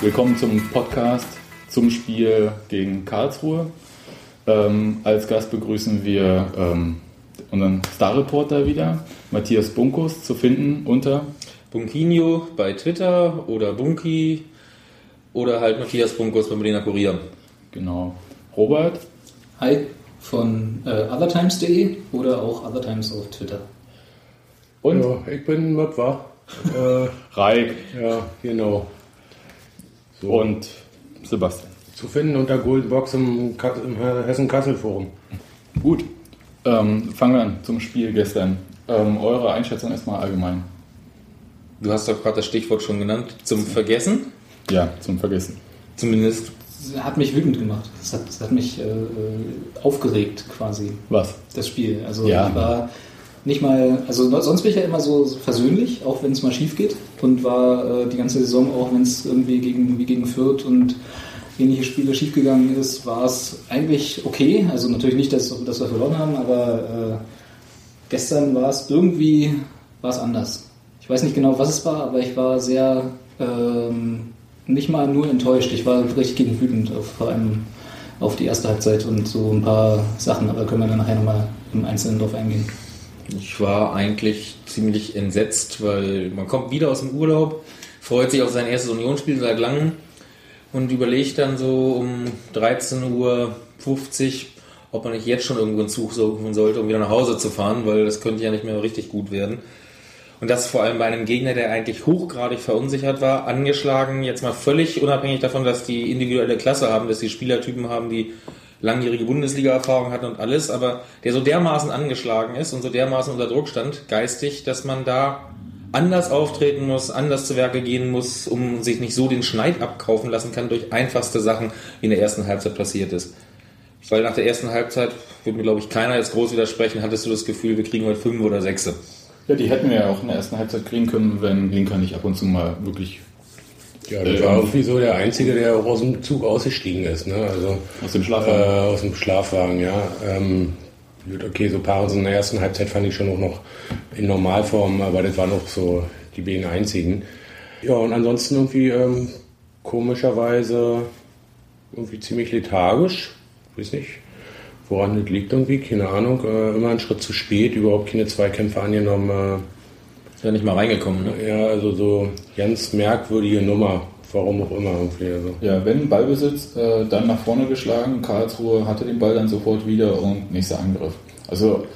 Willkommen zum Podcast zum Spiel gegen Karlsruhe. Ähm, als Gast begrüßen wir ähm, unseren Starreporter wieder, Matthias Bunkus, zu finden unter Bunkinho bei Twitter oder Bunky oder halt Matthias Bunkus beim Berliner Kurier. genau Robert Hi von äh, othertimes.de oder auch othertimes auf Twitter. und Ja, ich bin Möpfer. äh, Raik ja, genau. So. und Sebastian. zu finden unter Golden Box im, im Hessen-Kassel-Forum. Gut, ähm, fangen wir an zum Spiel gestern. Ähm, eure Einschätzung erstmal allgemein. Du hast doch gerade das Stichwort schon genannt. Zum Vergessen? Ja, zum Vergessen. Zumindest. Das hat mich wütend gemacht. Das hat, das hat mich äh, äh, aufgeregt quasi, Was? das Spiel. Also Ja. ich war nicht mal, also sonst bin ich ja immer so versöhnlich, auch wenn es mal schief geht. Und war äh, die ganze Saison, auch wenn es irgendwie gegen, wie gegen Fürth und ähnliche Spiele schiefgegangen ist, war es eigentlich okay. Also natürlich nicht, dass, dass wir verloren haben, aber äh, gestern war es irgendwie war es anders. Ich weiß nicht genau, was es war, aber ich war sehr ähm, nicht mal nur enttäuscht. Ich war richtig wütend, auf, vor allem auf die erste Halbzeit und so ein paar Sachen, aber können wir dann nachher nochmal im Einzelnen drauf eingehen. Ich war eigentlich ziemlich entsetzt, weil man kommt wieder aus dem Urlaub, freut sich auf sein erstes Unionsspiel seit langem und überlegt dann so um 13.50 Uhr, ob man nicht jetzt schon irgendwo einen Zug suchen sollte, um wieder nach Hause zu fahren, weil das könnte ja nicht mehr richtig gut werden. Und das vor allem bei einem Gegner, der eigentlich hochgradig verunsichert war, angeschlagen, jetzt mal völlig unabhängig davon, dass die individuelle Klasse haben, dass die Spielertypen haben, die langjährige Bundesliga-Erfahrung hatten und alles, aber der so dermaßen angeschlagen ist und so dermaßen unter Druck stand, geistig, dass man da anders auftreten muss, anders zu Werke gehen muss, um sich nicht so den Schneid abkaufen lassen kann durch einfachste Sachen, wie in der ersten Halbzeit passiert ist. Weil nach der ersten Halbzeit, würde mir glaube ich keiner jetzt groß widersprechen, hattest du das Gefühl, wir kriegen heute fünf oder sechs. Ja, die hätten wir ja auch in der ersten Halbzeit kriegen können, wenn Linker nicht ab und zu mal wirklich Ja, das Äh, war irgendwie so der Einzige, der auch aus dem Zug ausgestiegen ist. Ne? Also, aus dem äh, Schlafwagen. aus dem Schlafwagen, ja. Ähm, okay, so Paaren in der ersten Halbzeit fand ich schon auch noch in Normalform, aber das waren auch so die beiden einzigen. Ja, und ansonsten irgendwie ähm, komischerweise irgendwie ziemlich lethargisch. Weiß nicht, woran das liegt irgendwie, keine Ahnung. Äh, immer einen Schritt zu spät, überhaupt keine Zweikämpfe angenommen. Äh, Ist ja nicht mal reingekommen, ne? ja, also so ganz merkwürdige Nummer. Warum auch immer irgendwie. Also. Ja, wenn Ballbesitz, äh, dann nach vorne geschlagen. Karlsruhe hatte den Ball dann sofort wieder und nächster Angriff. Also,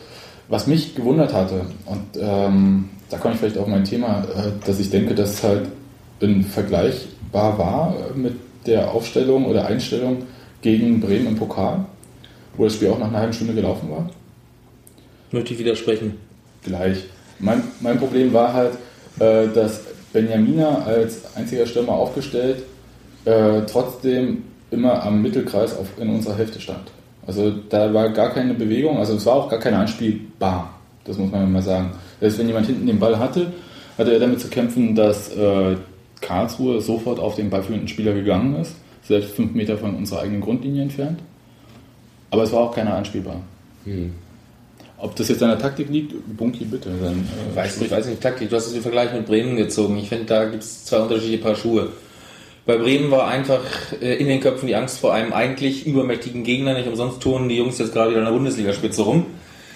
was mich gewundert hatte, und ähm, da komme ich vielleicht auf mein Thema, äh, dass ich denke, dass es halt in vergleichbar war äh, mit der Aufstellung oder Einstellung gegen Bremen im Pokal, wo das Spiel auch nach einer halben Stunde gelaufen war. Möchte ich widersprechen. Gleich. Mein, mein Problem war halt, äh, dass Benjamina als einziger Stürmer aufgestellt äh, trotzdem immer am Mittelkreis auf, in unserer Hälfte stand. Also da war gar keine Bewegung, also es war auch gar keine anspielbar. Das muss man mal sagen. Selbst wenn jemand hinten den Ball hatte, hatte er damit zu kämpfen, dass äh, Karlsruhe sofort auf den ballführenden Spieler gegangen ist, selbst fünf Meter von unserer eigenen Grundlinie entfernt. Aber es war auch keiner anspielbar. Ob das jetzt an der Taktik liegt, Bunky, bitte. Dann, äh, Weiß nicht, weiß nicht, Taktik. Du hast den Vergleich mit Bremen gezogen. Ich finde, da gibt es zwei unterschiedliche Paar Schuhe. Bei Bremen war einfach äh, in den Köpfen die Angst vor einem eigentlich übermächtigen Gegner. Nicht umsonst turnen die Jungs jetzt gerade wieder in der Bundesligaspitze rum.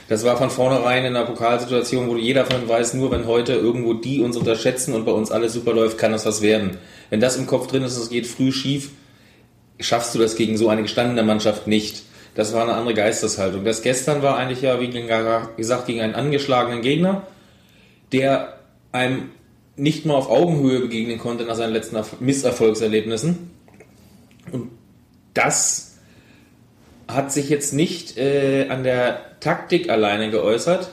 Das war von vornherein in einer Pokalsituation, wo jeder von weiß, nur wenn heute irgendwo die uns unterschätzen und bei uns alles super läuft, kann das was werden. Wenn das im Kopf drin ist und es geht früh schief, schaffst du das gegen so eine gestandene Mannschaft nicht. Das war eine andere Geisteshaltung. Das gestern war eigentlich ja, wie gesagt, gegen einen angeschlagenen Gegner, der einem nicht mal auf Augenhöhe begegnen konnte nach seinen letzten Erf- Misserfolgserlebnissen. Und das hat sich jetzt nicht äh, an der Taktik alleine geäußert.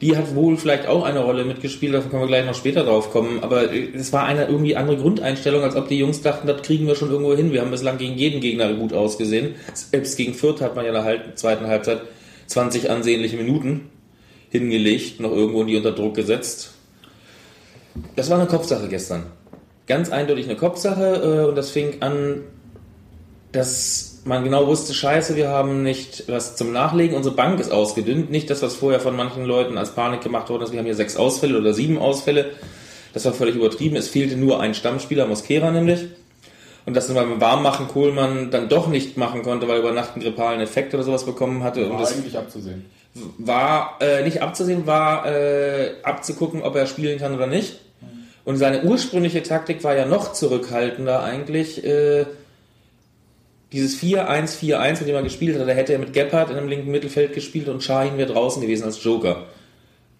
Die hat wohl vielleicht auch eine Rolle mitgespielt, davon können wir gleich noch später drauf kommen, aber äh, es war eine irgendwie andere Grundeinstellung, als ob die Jungs dachten, das kriegen wir schon irgendwo hin. Wir haben bislang gegen jeden Gegner gut ausgesehen. Selbst gegen Fürth hat man ja in der zweiten Halbzeit 20 ansehnliche Minuten. hingelegt, noch irgendwo nie unter Druck gesetzt. Das war eine Kopfsache gestern. Ganz eindeutig eine Kopfsache äh, und das fing an, dass man genau wusste, scheiße, wir haben nicht was zum Nachlegen, unsere Bank ist ausgedünnt. Nicht das, was vorher von manchen Leuten als Panik gemacht worden ist, wir haben hier sechs Ausfälle oder sieben Ausfälle. Das war völlig übertrieben. Es fehlte nur ein Stammspieler, Mosquera nämlich. Und das beim Warmmachen Kohlmann dann doch nicht machen konnte, weil er über Nacht einen grippalen Effekt oder sowas bekommen hatte. War eigentlich abzusehen. war äh, nicht abzusehen, war äh, abzugucken, ob er spielen kann oder nicht. Und seine ursprüngliche Taktik war ja noch zurückhaltender eigentlich. Äh, dieses 4-1-4-1, mit dem er gespielt hat, da hätte er mit Gebhardt in einem linken Mittelfeld gespielt und Shahin wäre draußen gewesen als Joker.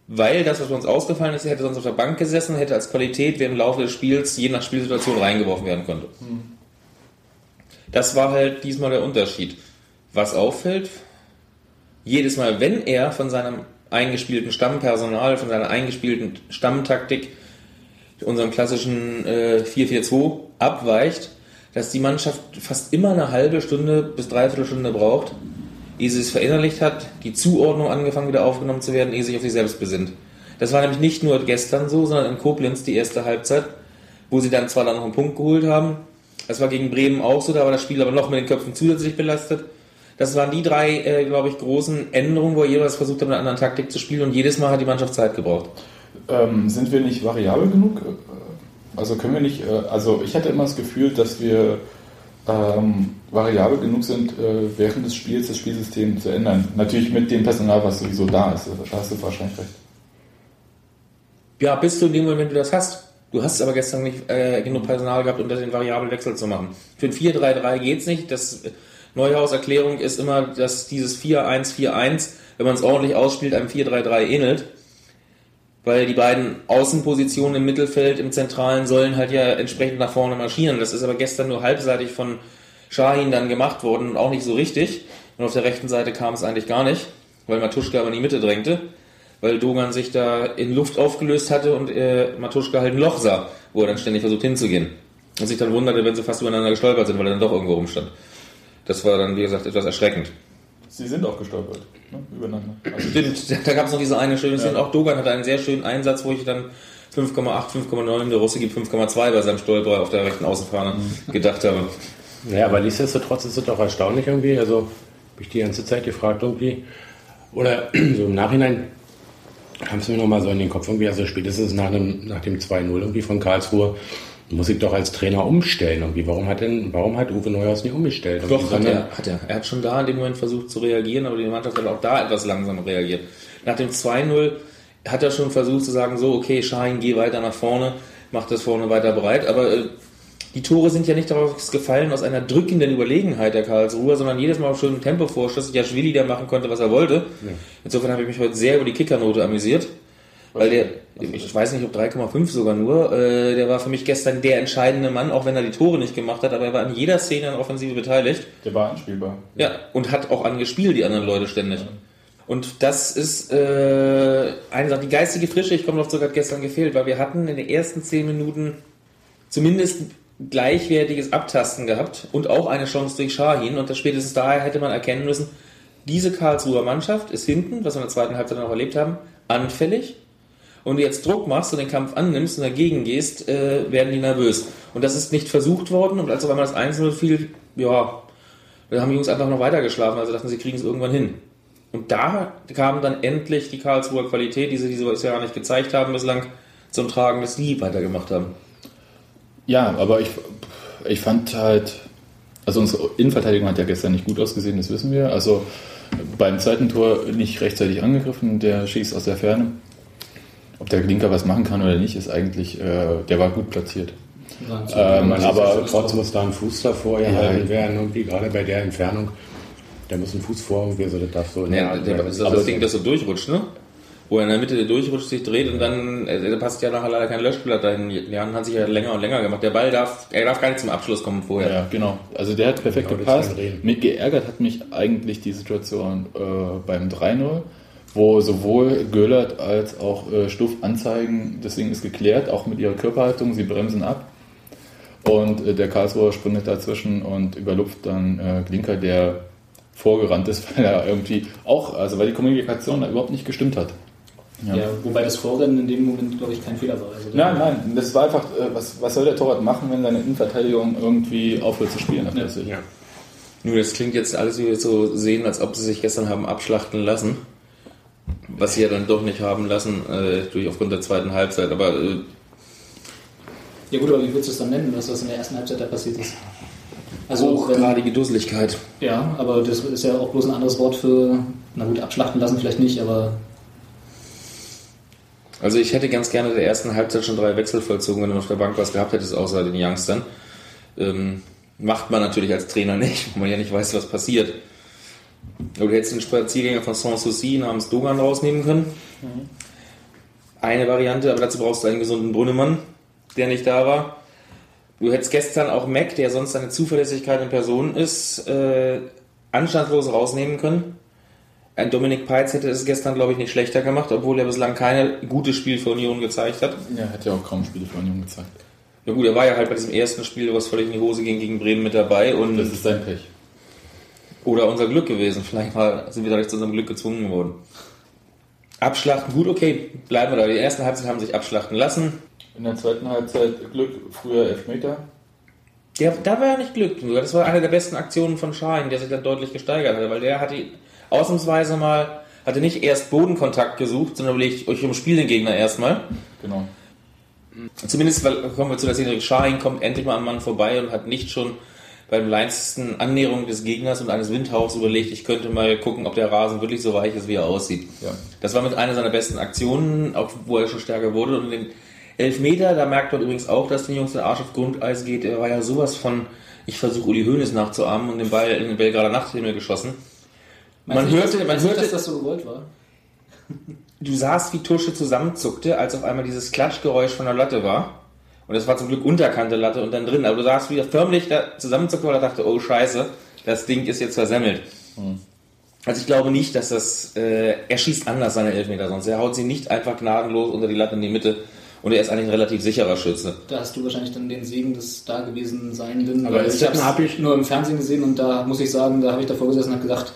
Weil das, was bei uns ausgefallen ist, er hätte sonst auf der Bank gesessen, hätte als Qualität, wer im Laufe des Spiels je nach Spielsituation reingeworfen werden konnte. Das war halt diesmal der Unterschied. Was auffällt, jedes Mal, wenn er von seinem eingespielten Stammpersonal, von seiner eingespielten Stammtaktik, unserem klassischen äh, 4-4-2 abweicht, dass die Mannschaft fast immer eine halbe Stunde bis dreiviertel Stunde braucht, ehe sie es verinnerlicht hat, die Zuordnung angefangen wieder aufgenommen zu werden, ehe sie sich auf sich selbst besinnt. Das war nämlich nicht nur gestern so, sondern in Koblenz die erste Halbzeit, wo sie dann zwar dann noch einen Punkt geholt haben, das war gegen Bremen auch so, da war das Spiel aber noch mit den Köpfen zusätzlich belastet. Das waren die drei, äh, glaube ich, großen Änderungen, wo jeweils versucht hat, mit einer anderen Taktik zu spielen und jedes Mal hat die Mannschaft Zeit gebraucht. Ähm, sind wir nicht variabel genug? Äh, Also können wir nicht, äh, also ich hatte immer das Gefühl, dass wir ähm, variabel genug sind, äh, während des Spiels das Spielsystem zu ändern. Natürlich mit dem Personal, was sowieso da ist. Da hast du wahrscheinlich recht. Ja, bist du in dem Moment, wenn du das hast. Du hast aber gestern nicht äh, genug Personal gehabt, um das den Variabelwechsel zu machen. Für ein 4-3-3 geht's nicht. Das Neuhaus-Erklärung ist immer, dass dieses 4-1-4-1, wenn man es ordentlich ausspielt, einem 4-3-3 ähnelt. Weil die beiden Außenpositionen im Mittelfeld, im Zentralen, sollen halt ja entsprechend nach vorne marschieren. Das ist aber gestern nur halbseitig von Shahin dann gemacht worden und auch nicht so richtig. Und auf der rechten Seite kam es eigentlich gar nicht, weil Matuschka aber in die Mitte drängte weil Dogan sich da in Luft aufgelöst hatte und äh, Matuschka halt ein Loch sah, wo er dann ständig versucht hinzugehen. Und sich dann wunderte, wenn sie fast übereinander gestolpert sind, weil er dann doch irgendwo rumstand. Das war dann, wie gesagt, etwas erschreckend. Sie sind auch gestolpert, ne? übereinander. Also, Stimmt, da gab es noch diese eine schöne Szene. Auch Dogan hatte einen sehr schönen Einsatz, wo ich dann 5,8, 5,9, der Russe gibt 5,2 bei seinem Stolperer auf der rechten Außenfahne gedacht habe. Naja, aber nichtsdestotrotz ist es doch erstaunlich irgendwie. Also, habe ich die ganze Zeit gefragt irgendwie. Oder so im Nachhinein kam es mir nochmal so in den Kopf irgendwie. Also, spätestens nach, dem, nach dem 2-0 irgendwie von Karlsruhe muss ich doch als Trainer umstellen irgendwie. Warum hat denn, warum hat Uwe Neuhaus nicht umgestellt? Irgendwie, Doch, hat er, hat er. Er hat schon da in dem Moment versucht zu reagieren, aber die Mannschaft hat auch da etwas langsam reagiert. Nach dem 2-0 hat er schon versucht zu sagen, so, okay, Schein, geh weiter nach vorne, mach das vorne weiter bereit, aber äh, die Tore sind ja nicht daraus gefallen aus einer drückenden Überlegenheit der Karlsruher, sondern jedes Mal auf schönen Tempovorschuss. Jaschwili, der machen konnte, was er wollte. Insofern habe ich mich heute sehr über die Kickernote amüsiert. Weil der, ich weiß nicht, ob 3,5 sogar nur, äh, der war für mich gestern der entscheidende Mann, auch wenn er die Tore nicht gemacht hat, aber er war an jeder Szene in der Offensive beteiligt. der war anspielbar. Ja, und hat auch angespielt, die anderen Leute ständig. Und das ist äh, eine Sache, die geistige Frische, ich komme noch sogar hat gestern gefehlt, weil wir hatten in den ersten zehn Minuten zumindest gleichwertiges Abtasten gehabt und auch eine Chance durch Shahin. Und das spätestens daher hätte man erkennen müssen, diese Karlsruher Mannschaft ist hinten, was wir in der zweiten Halbzeit noch erlebt haben, anfällig. Und du jetzt Druck machst und den Kampf annimmst und dagegen gehst, äh, werden die nervös. Und das ist nicht versucht worden. Und als auf einmal das 1-0 fiel, ja, da haben die Jungs einfach noch weiter geschlafen, also dachten, sie kriegen es irgendwann hin. Und da kam dann endlich die Karlsruher Qualität, die sie dieses Jahr nicht gezeigt haben bislang, zum Tragen, dass die weitergemacht haben. Ja, aber ich, ich fand halt, also unsere Innenverteidigung hat ja gestern nicht gut ausgesehen, das wissen wir. Also beim zweiten Tor nicht rechtzeitig angegriffen, der schießt aus der Ferne. Ob der Linker was machen kann oder nicht, ist eigentlich, äh, der war gut platziert. Ähm, Aber aber nichtsdestotrotz muss da ein Fuß davor gehalten werden, irgendwie gerade bei der Entfernung. Da muss ein Fuß vor, irgendwie, so das darf so. Ja, Ja, der, das, das Ding, das so durchrutscht, ne? Wo er in der Mitte durchrutscht, sich dreht und dann, äh, da passt ja nachher leider kein Löschblatt dahin. Jan hat sich ja länger und länger gemacht. Der Ball darf, er darf gar nicht zum Abschluss kommen vorher. Ja, genau. Also der hat perfekt Genau, gepasst. Mit geärgert hat mich eigentlich die Situation äh, beim 3-0, wo sowohl Göllert als auch äh, Stuff anzeigen, das Ding ist geklärt, auch mit ihrer Körperhaltung, sie bremsen ab. Und äh, der Karlsruher sprintet dazwischen und überlupft dann äh, Glinker, der vorgerannt ist, weil er irgendwie auch, also weil die Kommunikation da überhaupt nicht gestimmt hat. Ja. wobei das Vorrennen in dem Moment, glaube ich, kein Fehler war. Also Nein, nein, das war einfach, äh, was, was soll der Torwart machen, wenn seine Innenverteidigung irgendwie aufhört zu spielen? Ja. Ja. Nur das klingt jetzt alles, wie wir so sehen, als ob sie sich gestern haben abschlachten lassen. Was sie ja dann doch nicht haben lassen, äh, durch aufgrund der zweiten Halbzeit. Aber äh, Ja gut, aber wie würdest du es dann nennen, was in der ersten Halbzeit da passiert ist? Also hochgradige Dusseligkeit. Ja, aber das ist ja auch bloß ein anderes Wort für, na gut, abschlachten lassen vielleicht nicht, aber Also ich hätte ganz gerne der ersten Halbzeit schon drei Wechsel vollzogen, wenn du auf der Bank was gehabt hättest, außer den Youngstern. Ähm, macht man natürlich als Trainer nicht, weil man ja nicht weiß, was passiert. Du hättest den Spaziergänger von Sanssouci namens Dogan rausnehmen können. Eine Variante, aber dazu brauchst du einen gesunden Brunnemann, der nicht da war. Du hättest gestern auch Mac, der sonst eine Zuverlässigkeit in Person ist, äh, anstandslos rausnehmen können. Ein Dominik Peitz hätte es gestern, glaube ich, nicht schlechter gemacht, obwohl er bislang keine gute Spiel für Union gezeigt hat. Ja, hat ja auch kaum Spiele für Union gezeigt. Ja gut, er war ja halt bei diesem ersten Spiel, was völlig in die Hose ging, gegen Bremen mit dabei. Und Das ist sein Pech. Oder unser Glück gewesen. Vielleicht war, sind wir dadurch zu unserem Glück gezwungen worden. Abschlachten, gut, okay, bleiben wir da. Die ersten Halbzeit haben sich abschlachten lassen. In der zweiten Halbzeit Glück, früher Elfmeter. Der, da war ja nicht Glück. nur. Das war eine der besten Aktionen von Schein, der sich dann deutlich gesteigert hatte, weil der hatte ausnahmsweise mal, hatte nicht erst Bodenkontakt gesucht, sondern überlegt, ich umspiele den Gegner erstmal. Genau. Zumindest weil, kommen wir zu der Szene, Schein kommt endlich mal am Mann vorbei und hat nicht schon beim kleinsten Annäherung des Gegners und eines Windhauchs überlegt, ich könnte mal gucken, ob der Rasen wirklich so weich ist, wie er aussieht. Ja. Das war mit einer seiner besten Aktionen, auch wo er schon stärker wurde. Und den Elfmeter, da merkt man übrigens auch, dass den Jungs der Arsch auf Grundeis geht. Er war ja sowas von, ich versuche Uli Hoeneß nachzuahmen und den Ball in den Belgrader Nachthimmel geschossen. Man nicht, hörte, dass- man hörte, dass das so gewollt war? du sahst, wie Tusche zusammenzuckte, als auf einmal dieses Klatschgeräusch von der Latte war. Und das war zum Glück unterkante Latte und dann drin. Aber du sahst, wie er förmlich da zusammenzuckte, weil er dachte, oh scheiße, das Ding ist jetzt versemmelt. Also ich glaube nicht, dass das, äh, er schießt anders seine Elfmeter sonst. Er haut sie nicht einfach gnadenlos unter die Latte in die Mitte. Und er ist eigentlich ein relativ sicherer Schütze. Da hast du wahrscheinlich dann den Segen des da gewesen Seienden. Aber ich das habe Happig- es nur im Fernsehen gesehen und da muss ich sagen, da habe ich davor gesessen und habe gedacht,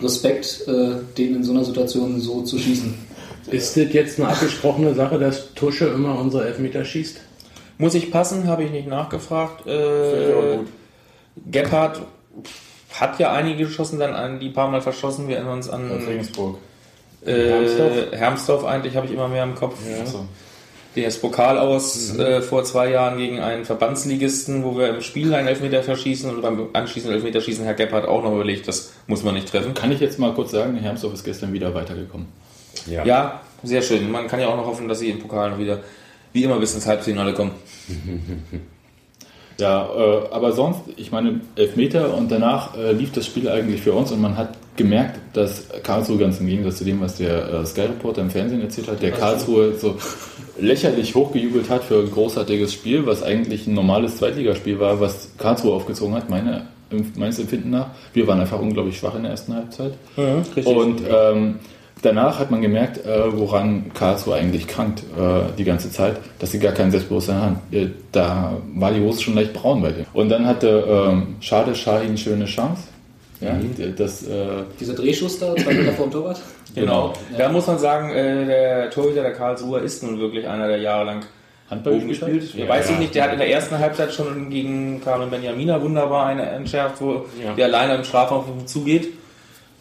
Respekt, äh, den in so einer Situation so zu schießen. Ist das jetzt eine abgesprochene Sache, dass Tusche immer unsere Elfmeter schießt? Muss ich passen, habe ich nicht nachgefragt. Finde ich aber Äh, gut. Gebhardt hat ja einige geschossen, dann an die paar Mal verschossen. Wir erinnern uns an Aus Regensburg. äh, Hermsdorf? Hermsdorf eigentlich, habe ich immer mehr im Kopf. Achso. Der ist Pokal aus äh, vor zwei Jahren gegen einen Verbandsligisten, wo wir im Spiel einen Elfmeter verschießen und beim anschließenden Elfmeterschießen Herr Gebhardt auch noch überlegt, das muss man nicht treffen. Kann ich jetzt mal kurz sagen, Hermsdorf ist gestern wieder weitergekommen. Ja, sehr schön. Man kann ja auch noch hoffen, dass sie im Pokal noch wieder, wie immer, bis ins Halbfinale kommen. Ja, äh, aber sonst, ich meine, Elfmeter und danach äh, lief das Spiel eigentlich für uns und man hat gemerkt, dass Karlsruhe ganz im Gegensatz zu dem, was der äh, Sky-Reporter im Fernsehen erzählt hat, der Karlsruhe so lächerlich hochgejubelt hat für ein großartiges Spiel, was eigentlich ein normales Zweitligaspiel war, was Karlsruhe aufgezogen hat, meine, meines Empfinden nach. Wir waren einfach unglaublich schwach in der ersten Halbzeit. Und ähm, danach hat man gemerkt, äh, woran Karlsruhe eigentlich krankt äh, die ganze Zeit, dass sie gar kein Selbstbewusstsein haben. Äh, da war die Hose schon leicht braun bei denen. Und dann hatte ähm, Schade Shahin schöne Chance. Ja, das, äh, Dieser Drehschuss da, zwei Meter vor dem Torwart. Genau. Ja. Da muss man sagen, äh, der Torhüter der Karlsruher ist nun wirklich einer, der jahrelang Handball oben gespielt gespielt. hat? Weiß Ja. ich nicht, der hat in der ersten Halbzeit schon gegen Karin Benjamina wunderbar eine entschärft, wo Ja. der alleine im Strafraum zugeht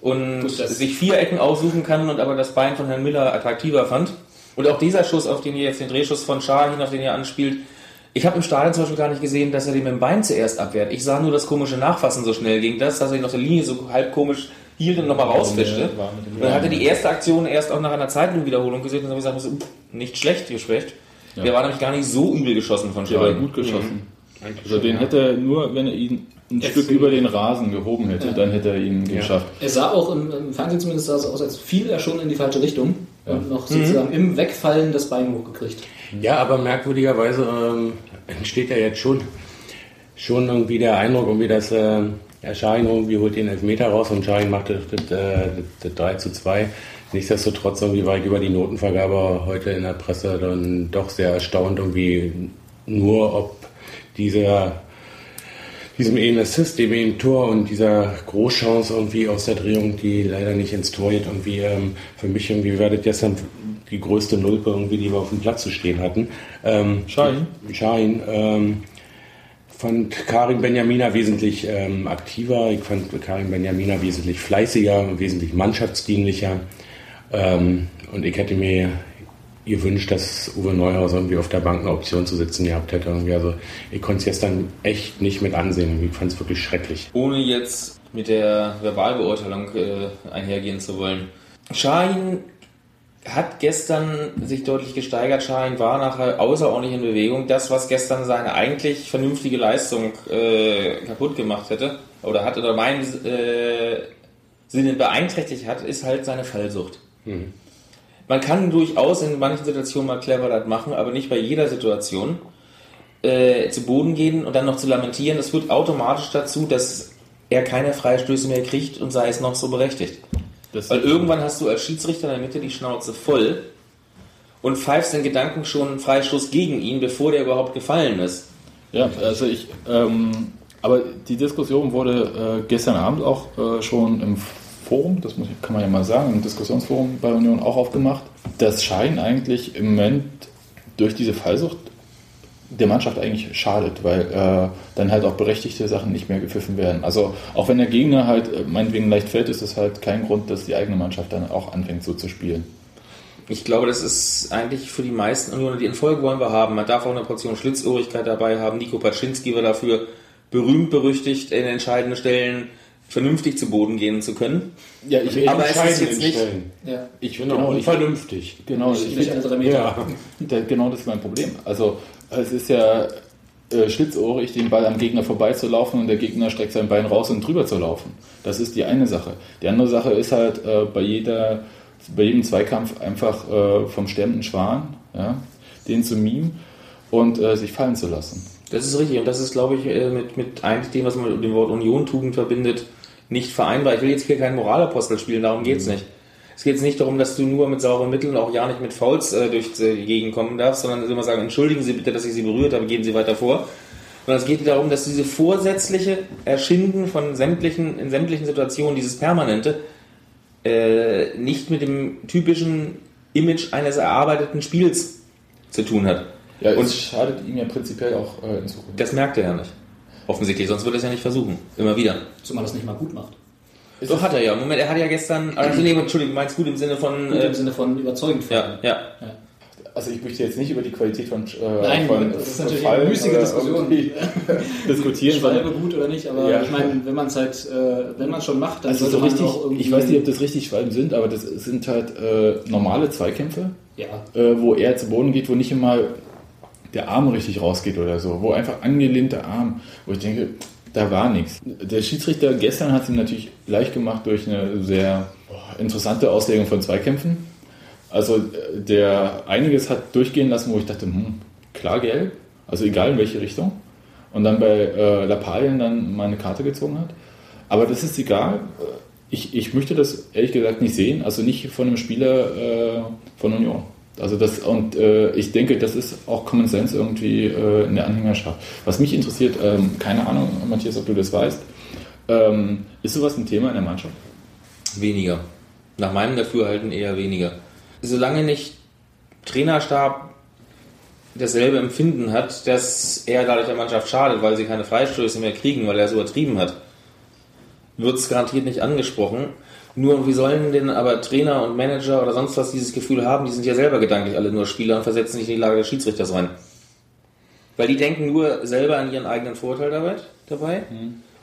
und Gut, sich vier Ecken aussuchen kann und aber das Bein von Herrn Miller attraktiver fand. Und auch dieser Schuss, auf den ihr jetzt den Drehschuss von Schahin, auf den ihr anspielt, ich habe im Stadion zum Beispiel gar nicht gesehen, dass er den mit dem Bein zuerst abwehrt. Ich sah nur das komische Nachfassen so schnell ging das, dass er ihn auf der Linie so halb komisch hielt und nochmal rausfischte. Und dann hat er die erste Aktion erst auch nach einer Zeitlupenwiederholung gesehen und dann habe ich gesagt, nicht schlecht gesprochen. Der war nämlich gar nicht so übel geschossen von Der war gut geschossen. Eigentlich Also schon, den ja. hätte er nur, wenn er ihn ein Stück über den Rasen gehoben hätte, Ja. dann hätte er ihn geschafft. Er sah auch im, im Fernsehen zumindest sah es aus, als fiel er schon in die falsche Richtung und noch Mhm. sozusagen im Wegfallen das Bein hochgekriegt. Ja, aber merkwürdigerweise ähm, entsteht ja jetzt schon, schon irgendwie der Eindruck, irgendwie, dass äh, der Schein irgendwie holt den Elfmeter raus und Schein macht das, das, äh, das 3 zu 2. Nichtsdestotrotz irgendwie war ich über die Notenvergabe heute in der Presse dann doch sehr erstaunt, irgendwie nur ob dieser diesem einen Assist, dem einen Tor und dieser Großchance irgendwie aus der Drehung, die leider nicht ins Tor geht, irgendwie ähm, für mich irgendwie war das gestern die größte Nulpe irgendwie, die wir auf dem Platz zu stehen hatten. Ähm, Schein? Schein. Ähm, fand Karim Benjamina wesentlich ähm, aktiver, ich fand Karim Benjamina wesentlich fleißiger, wesentlich mannschaftsdienlicher. Ähm, und ich hätte mir gewünscht, dass Uwe Neuhaus irgendwie auf der Bank eine Option zu sitzen gehabt hätte. Irgendwie. Also ich konnte es gestern echt nicht mit ansehen. Ich fand es wirklich schrecklich. Ohne jetzt mit der Verbalbeurteilung äh, einhergehen zu wollen. Schein hat gestern sich deutlich gesteigert. Schein war nachher außerordentlich in Bewegung. Das, was gestern seine eigentlich vernünftige Leistung äh, kaputt gemacht hätte, oder hat, oder meinen äh, Sinne beeinträchtigt hat, ist halt seine Fallsucht. Man kann durchaus in manchen Situationen mal clever das machen, aber nicht bei jeder Situation. Äh, zu Boden gehen und dann noch zu lamentieren, das führt automatisch dazu, dass er keine Freistöße mehr kriegt und sei es noch so berechtigt. Das Weil irgendwann hast du als Schiedsrichter in der Mitte die Schnauze voll und pfeifst den Gedanken schon einen Freistoß gegen ihn, bevor der überhaupt gefallen ist. Ja, also ich, ähm, aber die Diskussion wurde äh, gestern Abend auch äh, schon im Forum, das muss, kann man ja mal sagen, im Diskussionsforum bei Union auch aufgemacht, dass Schein eigentlich im Moment durch diese Fallsucht der Mannschaft eigentlich schadet, weil äh, dann halt auch berechtigte Sachen nicht mehr gepfiffen werden. Also auch wenn der Gegner halt äh, meinetwegen leicht fällt, ist das halt kein Grund, dass die eigene Mannschaft dann auch anfängt so zu spielen. Ich glaube, das ist eigentlich für die meisten Unioner, die Erfolg wollen wir haben. Man darf auch eine Portion Schlitzohrigkeit dabei haben. Nico Paczynski war dafür berühmt berüchtigt, in entscheidenden Stellen vernünftig zu Boden gehen zu können. Ja, ich, Aber es ist jetzt nicht-. Ja. ich Genau, genau, und ich, vernünftig. genau, Nicht, ich alle drei Meter. Ja. Da, genau das ist mein Problem. Also es ist ja äh, schlitzohrig, den Ball am Gegner vorbeizulaufen und der Gegner streckt sein Bein raus und drüber zu laufen. Das ist die eine Sache. Die andere Sache ist halt äh, bei jeder, bei jedem Zweikampf einfach äh, vom sterbenden Schwan, ja, den zu mimen und äh, sich fallen zu lassen. Das ist richtig und das ist, glaube ich, äh, mit, mit eigentlich dem, was man mit dem Wort Union-Tugend verbindet, nicht vereinbar. Ich will jetzt hier keinen Moralapostel spielen, darum geht's nicht. Es geht jetzt nicht darum, dass du nur mit sauren Mitteln, auch ja nicht mit Fouls äh, durch die Gegend kommen darfst, sondern immer sagen, entschuldigen Sie bitte, dass ich Sie berührt habe, gehen Sie weiter vor. Sondern es geht darum, dass diese vorsätzliche Erschinden von sämtlichen, in sämtlichen Situationen, dieses Permanente, äh, nicht mit dem typischen Image eines erarbeiteten Spiels zu tun hat. Ja, Und- es schadet ihm ja prinzipiell auch äh, in Zukunft. Das merkt er ja nicht. Offensichtlich, sonst würde er es ja nicht versuchen. Immer wieder. Zumal das nicht mal gut macht. So hat er ja. Moment, er hat ja gestern. Also, nee, Entschuldigung, meinst gut im Sinne von. Gut, Äh, Im Sinne von überzeugend. ja, ja. Also ich möchte jetzt nicht über die Qualität von, äh, Nein, von das ist natürlich Fallen eine müßige oder Diskussion. diskutieren. Schwalbe gut oder nicht, aber Ja. ich meine, wenn man es halt, äh, wenn man es schon macht, dann Also so sollte man richtig, auch irgendwie. ich weiß nicht, ob das richtig Schwalben sind, aber das sind halt äh, normale Zweikämpfe, Ja, äh, wo er zu Boden geht, wo nicht immer der Arm richtig rausgeht oder so, wo einfach angelehnter Arm, wo ich denke, da war nichts. Der Schiedsrichter gestern hat es ihm natürlich leicht gemacht durch eine sehr interessante Auslegung von Zweikämpfen. Also der einiges hat durchgehen lassen, wo ich dachte, hm, klar gelb, also egal in welche Richtung. Und dann bei äh, Lappalien dann mal eine Karte gezogen hat. Aber das ist egal. Ich, ich möchte das ehrlich gesagt nicht sehen, also nicht von einem Spieler äh, von Union. Also das und äh, ich denke, das ist auch Common Sense irgendwie äh, in der Anhängerschaft. Was mich interessiert, ähm, keine Ahnung, Matthias, ob du das weißt, ähm, ist sowas ein Thema in der Mannschaft? Weniger. Nach meinem Dafürhalten eher weniger. Solange nicht Trainerstab dasselbe Empfinden hat, dass er dadurch der Mannschaft schadet, weil sie keine Freistöße mehr kriegen, weil er es übertrieben hat, wird es garantiert nicht angesprochen. Nur wie sollen denn aber Trainer und Manager oder sonst was dieses Gefühl haben? Die sind ja selber gedanklich alle nur Spieler und versetzen sich in die Lage des Schiedsrichters rein. Weil die denken nur selber an ihren eigenen Vorteil dabei. dabei.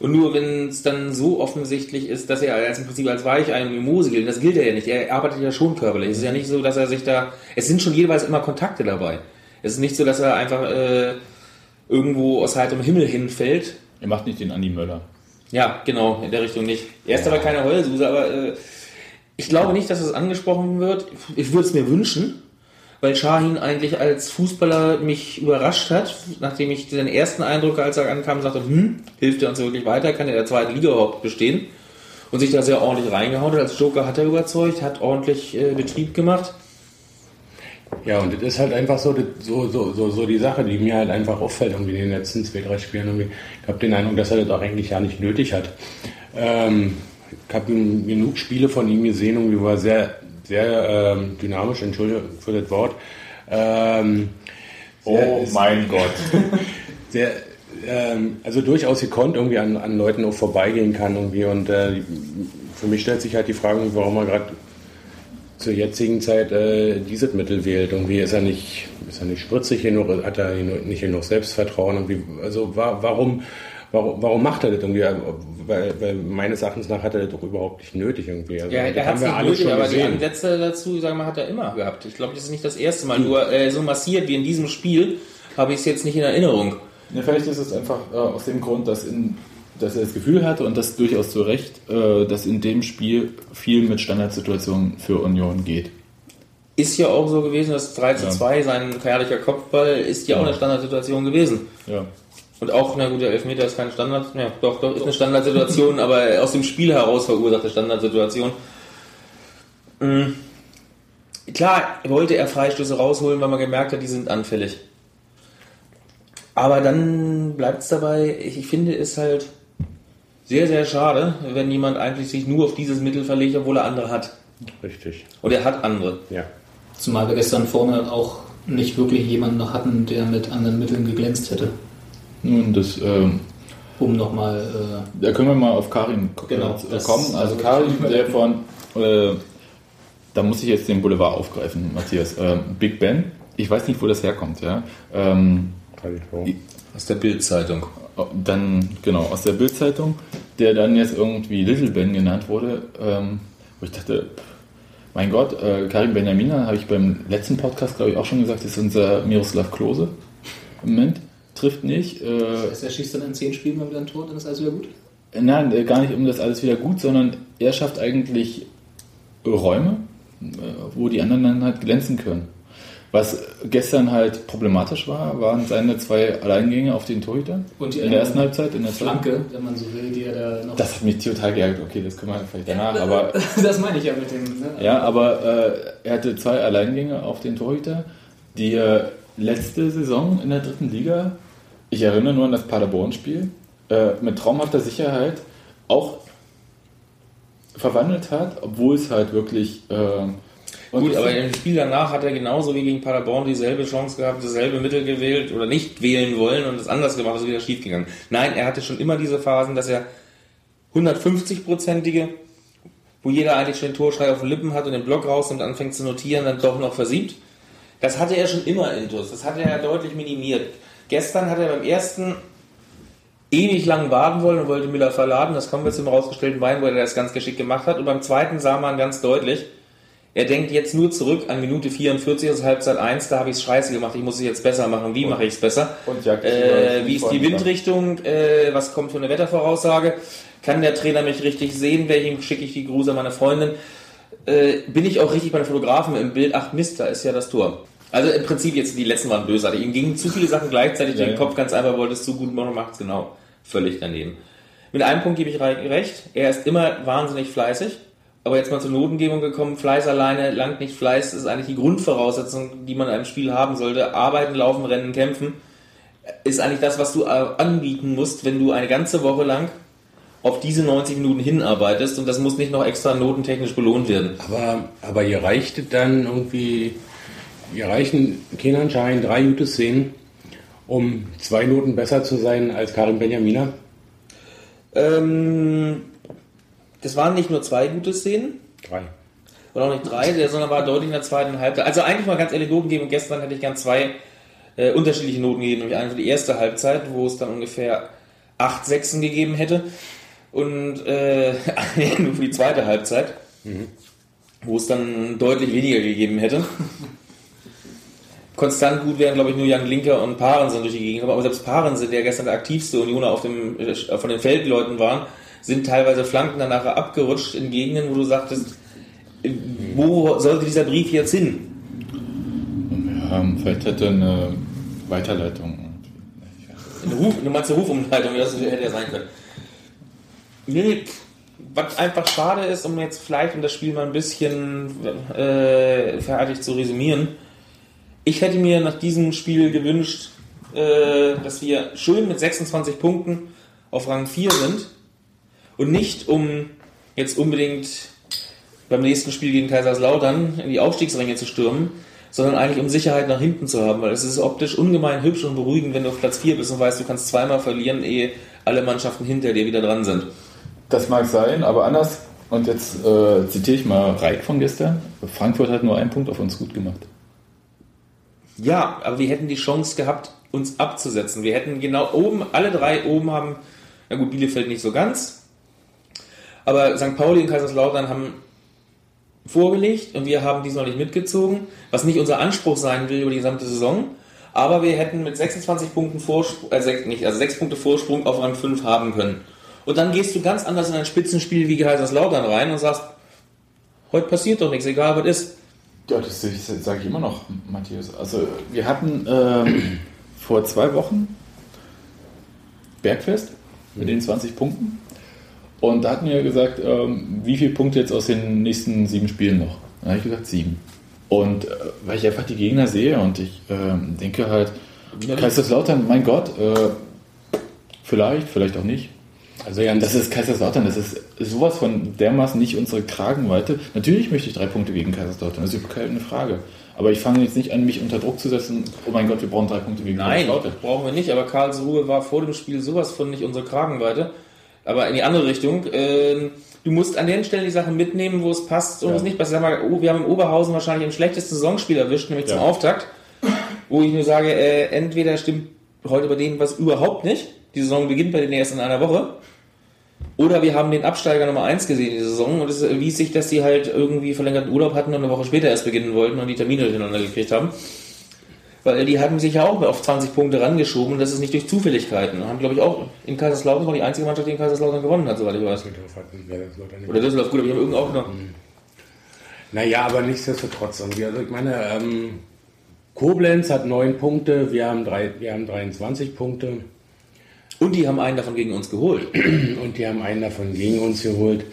Und nur wenn es dann so offensichtlich ist, dass er als im Prinzip als Weichei und Mimose gilt, das gilt er ja nicht. Er arbeitet ja schon körperlich. Es ist ja nicht so, dass er sich da. Es sind schon jeweils immer Kontakte dabei. Es ist nicht so, dass er einfach äh, irgendwo aus heiterem Himmel hinfällt. Er macht nicht den Andi Möller. Ja, genau, in der Richtung nicht. Er ist aber keine Heulsuse, aber äh, ich glaube nicht, dass es angesprochen wird. Ich würde es mir wünschen, weil Shahin eigentlich als Fußballer mich überrascht hat, nachdem ich den ersten Eindruck, als er ankam, sagte, hm, hilft er uns wirklich weiter, kann er in der zweiten Liga überhaupt bestehen? Und sich da sehr ordentlich reingehauen hat. Als Joker hat er überzeugt, hat ordentlich äh, Betrieb gemacht. Ja, und das ist halt einfach so, so, so, so, so die Sache, die mir halt einfach auffällt, irgendwie in den letzten zwei, drei Spielen. Irgendwie. Ich habe den Eindruck, dass er das auch eigentlich ja nicht nötig hat. Ähm, ich habe genug Spiele von ihm gesehen, irgendwie war sehr, sehr ähm, dynamisch, entschuldige für das Wort. Ähm, Oh mein Gott. sehr, ähm, also durchaus gekonnt irgendwie an, an Leuten auch vorbeigehen kann irgendwie und äh, für mich stellt sich halt die Frage, warum er gerade zur jetzigen Zeit äh, dieses Mittel wählt. Irgendwie ist er nicht, ist er nicht spritzig genug, hat er nicht genug Selbstvertrauen. Irgendwie, also wa warum, warum, warum macht er das irgendwie? Weil, weil meines Erachtens nach hat er das doch überhaupt nicht nötig irgendwie. Also, Ja, er hat es nicht nötig, schon aber die gesehen. Ansätze dazu, sagen wir, hat er immer gehabt. Ich glaube, das ist nicht das erste Mal. Nur äh, so massiert wie in diesem Spiel habe ich es jetzt nicht in Erinnerung. Ja, vielleicht ist es einfach äh, aus dem Grund, dass, in, dass er das Gefühl hatte und das durchaus zu Recht, äh, dass in dem Spiel viel mit Standardsituationen für Union geht. Ist ja auch so gewesen, dass 3 zu Ja. 2, sein herrlicher Kopfball, ist ja auch Ja. eine Standardsituation gewesen. Ja. Und auch, na gut, der Elfmeter ist keine Standard, ja, doch, doch, ist eine Standardsituation, aber aus dem Spiel heraus verursachte Standardsituation. Mhm. Klar wollte er Freistöße rausholen, weil man gemerkt hat, die sind anfällig. Aber dann bleibt es dabei, ich, ich finde es halt sehr, sehr schade, wenn jemand eigentlich sich nur auf dieses Mittel verlegt, obwohl er andere hat. Richtig, Und er hat andere. ja. Zumal wir gestern vorne auch nicht wirklich jemanden noch hatten, der mit anderen Mitteln geglänzt hätte. Nun, das, ähm, Um nochmal. Äh, da können wir mal auf Karim k- Genau, äh, das- kommen. Also also Karim, ich- der von, äh, da muss ich jetzt den Boulevard aufgreifen, Matthias. Ähm, Big Ben, ich weiß nicht, wo das herkommt, ja. Ähm. Aus der Bildzeitung. Dann, genau, aus der Bildzeitung, der dann jetzt irgendwie Little Ben genannt wurde, ähm, wo ich dachte, mein Gott, äh, Karim Benjamina, habe ich beim letzten Podcast, glaube ich, auch schon gesagt, ist unser Miroslav Klose im Moment. Trifft nicht. Äh, heißt, er schießt dann in 10 Spielen mal wieder ein Tor, dann ist alles wieder gut. nein, äh, gar nicht um das alles wieder gut, sondern er schafft eigentlich Räume, äh, wo die anderen dann halt glänzen können. Was gestern halt problematisch war, waren seine zwei Alleingänge auf den Torhüter. Und die in der ersten Halbzeit, in der zweiten. Flanke, wenn man so will, die er da noch. Das hat mich total geärgert. Okay, das können wir vielleicht danach. Aber das meine ich ja mit dem. Ne? ja, aber äh, er hatte zwei Alleingänge auf den Torhüter. Die äh, letzte Saison in der dritten Liga, ich erinnere nur an das Paderborn-Spiel, äh, mit traumhafter Sicherheit auch verwandelt hat, obwohl es halt wirklich. Äh, und Gut, aber im Spiel danach hat er genauso wie gegen Paderborn dieselbe Chance gehabt, dasselbe Mittel gewählt oder nicht wählen wollen und es anders gemacht, ist wieder schief gegangen. Nein, er hatte schon immer diese Phasen, dass er 150-prozentige, wo jeder eigentlich schon den Torschrei auf den Lippen hat und den Block raus und anfängt zu notieren, dann doch noch versiebt. Das hatte er schon immer intus. Das hat er ja deutlich minimiert. Gestern hat er beim ersten ewig lang warten wollen und wollte Müller verladen. Das kommen wir zum rausgestellten Wein, wo er das ganz geschickt gemacht hat. Und beim zweiten sah man ganz deutlich, er denkt jetzt nur zurück an Minute 44, also Halbzeit 1, da habe ich es scheiße gemacht, ich muss es jetzt besser machen. Wie mache ich es besser? Äh, wie ist die Windrichtung? Äh, was kommt für eine Wettervoraussage? Kann der Trainer mich richtig sehen? Welchem schicke ich die Grüße an meine Freundin? Äh, bin ich auch richtig bei den Fotografen im Bild? Ach Mist, da ist ja das Tor. Also im Prinzip jetzt die letzten waren bösartig. Ihm gingen zu viele Sachen gleichzeitig Ja, durch den ja. Kopf, ganz einfach, wollte es zu gut machen, macht es genau. Völlig daneben. Mit einem Punkt gebe ich re- recht. Er ist immer wahnsinnig fleißig. Aber jetzt mal zur Notengebung gekommen. Fleiß alleine langt nicht. Fleiß ist eigentlich die Grundvoraussetzung, die man in einem Spiel haben sollte. Arbeiten, laufen, rennen, kämpfen ist eigentlich das, was du äh, anbieten musst, wenn du eine ganze Woche lang auf diese 90 Minuten hinarbeitest und das muss nicht noch extra notentechnisch belohnt werden. Aber, aber ihr reicht dann irgendwie, ihr reichen keinen anscheinend drei gute Szenen, um zwei Noten besser zu sein als Karim Benjamina. Ähm, das waren nicht nur zwei gute Szenen Drei. und auch nicht drei, der- sondern war deutlich in der zweiten Halbzeit. Also eigentlich mal ganz ehrlich Noten geben. Gestern hätte ich gern zwei äh, unterschiedliche Noten gegeben, nämlich eine für die erste Halbzeit, wo es dann ungefähr acht Sechsen gegeben hätte und äh, nur für die zweite Halbzeit, wo es dann deutlich weniger gegeben hätte. Konstant gut wären, glaube ich, nur Jan Linker und Parensen durch die Gegend. Aber selbst Parensen, der gestern der aktivste Unioner auf dem, äh, von den Feldleuten waren, sind teilweise Flanken danach abgerutscht in Gegenden, wo du sagtest, wo sollte dieser Brief jetzt hin? Ja, vielleicht hätte eine Weiterleitung. Eine Ruf, du meinst eine Rufumleitung, das hätte ja sein können. Nee, was einfach schade ist, um jetzt vielleicht um das Spiel mal ein bisschen äh, fertig zu resümieren, Ich hätte mir nach diesem Spiel gewünscht, äh, dass wir schön mit 26 Punkten auf Rang 4 sind und nicht um jetzt unbedingt beim nächsten Spiel gegen Kaiserslautern in die Aufstiegsränge zu stürmen, sondern eigentlich um Sicherheit nach hinten zu haben, weil es ist optisch ungemein hübsch und beruhigend, wenn du auf Platz 4 bist und weißt, du kannst zweimal verlieren, ehe alle Mannschaften hinter dir wieder dran sind. Das mag sein, aber anders, und jetzt äh, zitiere ich mal Reik von gestern, Frankfurt hat nur einen Punkt auf uns gut gemacht. Ja, aber wir hätten die Chance gehabt, uns abzusetzen. Wir hätten genau oben, alle drei oben haben, na gut, Bielefeld nicht so ganz, aber St. Pauli und Kaiserslautern haben vorgelegt und wir haben diesmal nicht mitgezogen, was nicht unser Anspruch sein will über die gesamte Saison. Aber wir hätten mit 26 Punkten Vorsprung, äh, sech- nicht, also 6 Punkte Vorsprung auf Rang 5 haben können. Und dann gehst du ganz anders in ein Spitzenspiel wie Kaiserslautern rein und sagst, heute passiert doch nichts, egal was ist. Ja, das sage ich immer noch, Matthias. Also wir hatten ähm, vor zwei Wochen Bergfest mit den 20 Punkten. Und da hatten wir gesagt, ähm, wie viele Punkte jetzt aus den nächsten sieben Spielen noch? Da habe ich gesagt, sieben. Und äh, weil ich einfach die Gegner sehe und ich ähm, denke halt, Kaiserslautern, mein Gott, äh, vielleicht, vielleicht auch nicht. Also Jan, Das ist Kaiserslautern, das ist sowas von dermaßen nicht unsere Kragenweite. Natürlich möchte ich drei Punkte gegen Kaiserslautern, das ist keine Frage. Aber ich fange jetzt nicht an, mich unter Druck zu setzen, oh mein Gott, wir brauchen drei Punkte gegen Nein, Kaiserslautern. brauchen wir nicht, aber Karlsruhe war vor dem Spiel sowas von nicht unsere Kragenweite. Aber in die andere Richtung. ähm, du musst an den Stellen die Sachen mitnehmen, wo es passt und wo Ja. es nicht passt. Sag mal, oh, wir haben in Oberhausen wahrscheinlich ein schlechtes Saisonspiel erwischt, nämlich zum Ja. Auftakt. Wo ich nur sage, äh, entweder stimmt heute bei denen was überhaupt nicht. Die Saison beginnt bei denen erst in einer Woche. Oder wir haben den Absteiger Nummer 1 gesehen die Saison und es erwies sich, dass die halt irgendwie verlängerten Urlaub hatten und eine Woche später erst beginnen wollten und die Termine durcheinander gekriegt haben. Weil die hatten sich ja auch auf 20 Punkte rangeschoben und das ist nicht durch Zufälligkeiten. Haben, glaube ich, auch in Kaiserslautern war die einzige Mannschaft, die in Kaiserslautern gewonnen hat, soweit ich weiß. Oder Düsseldorf, gut, aber die haben irgendwo auch noch. Naja, aber nichtsdestotrotz. Also ich meine, ähm, Koblenz hat neun Punkte, wir haben, drei, wir haben 23 Punkte Und die haben einen davon gegen uns geholt. und die haben einen davon gegen uns geholt.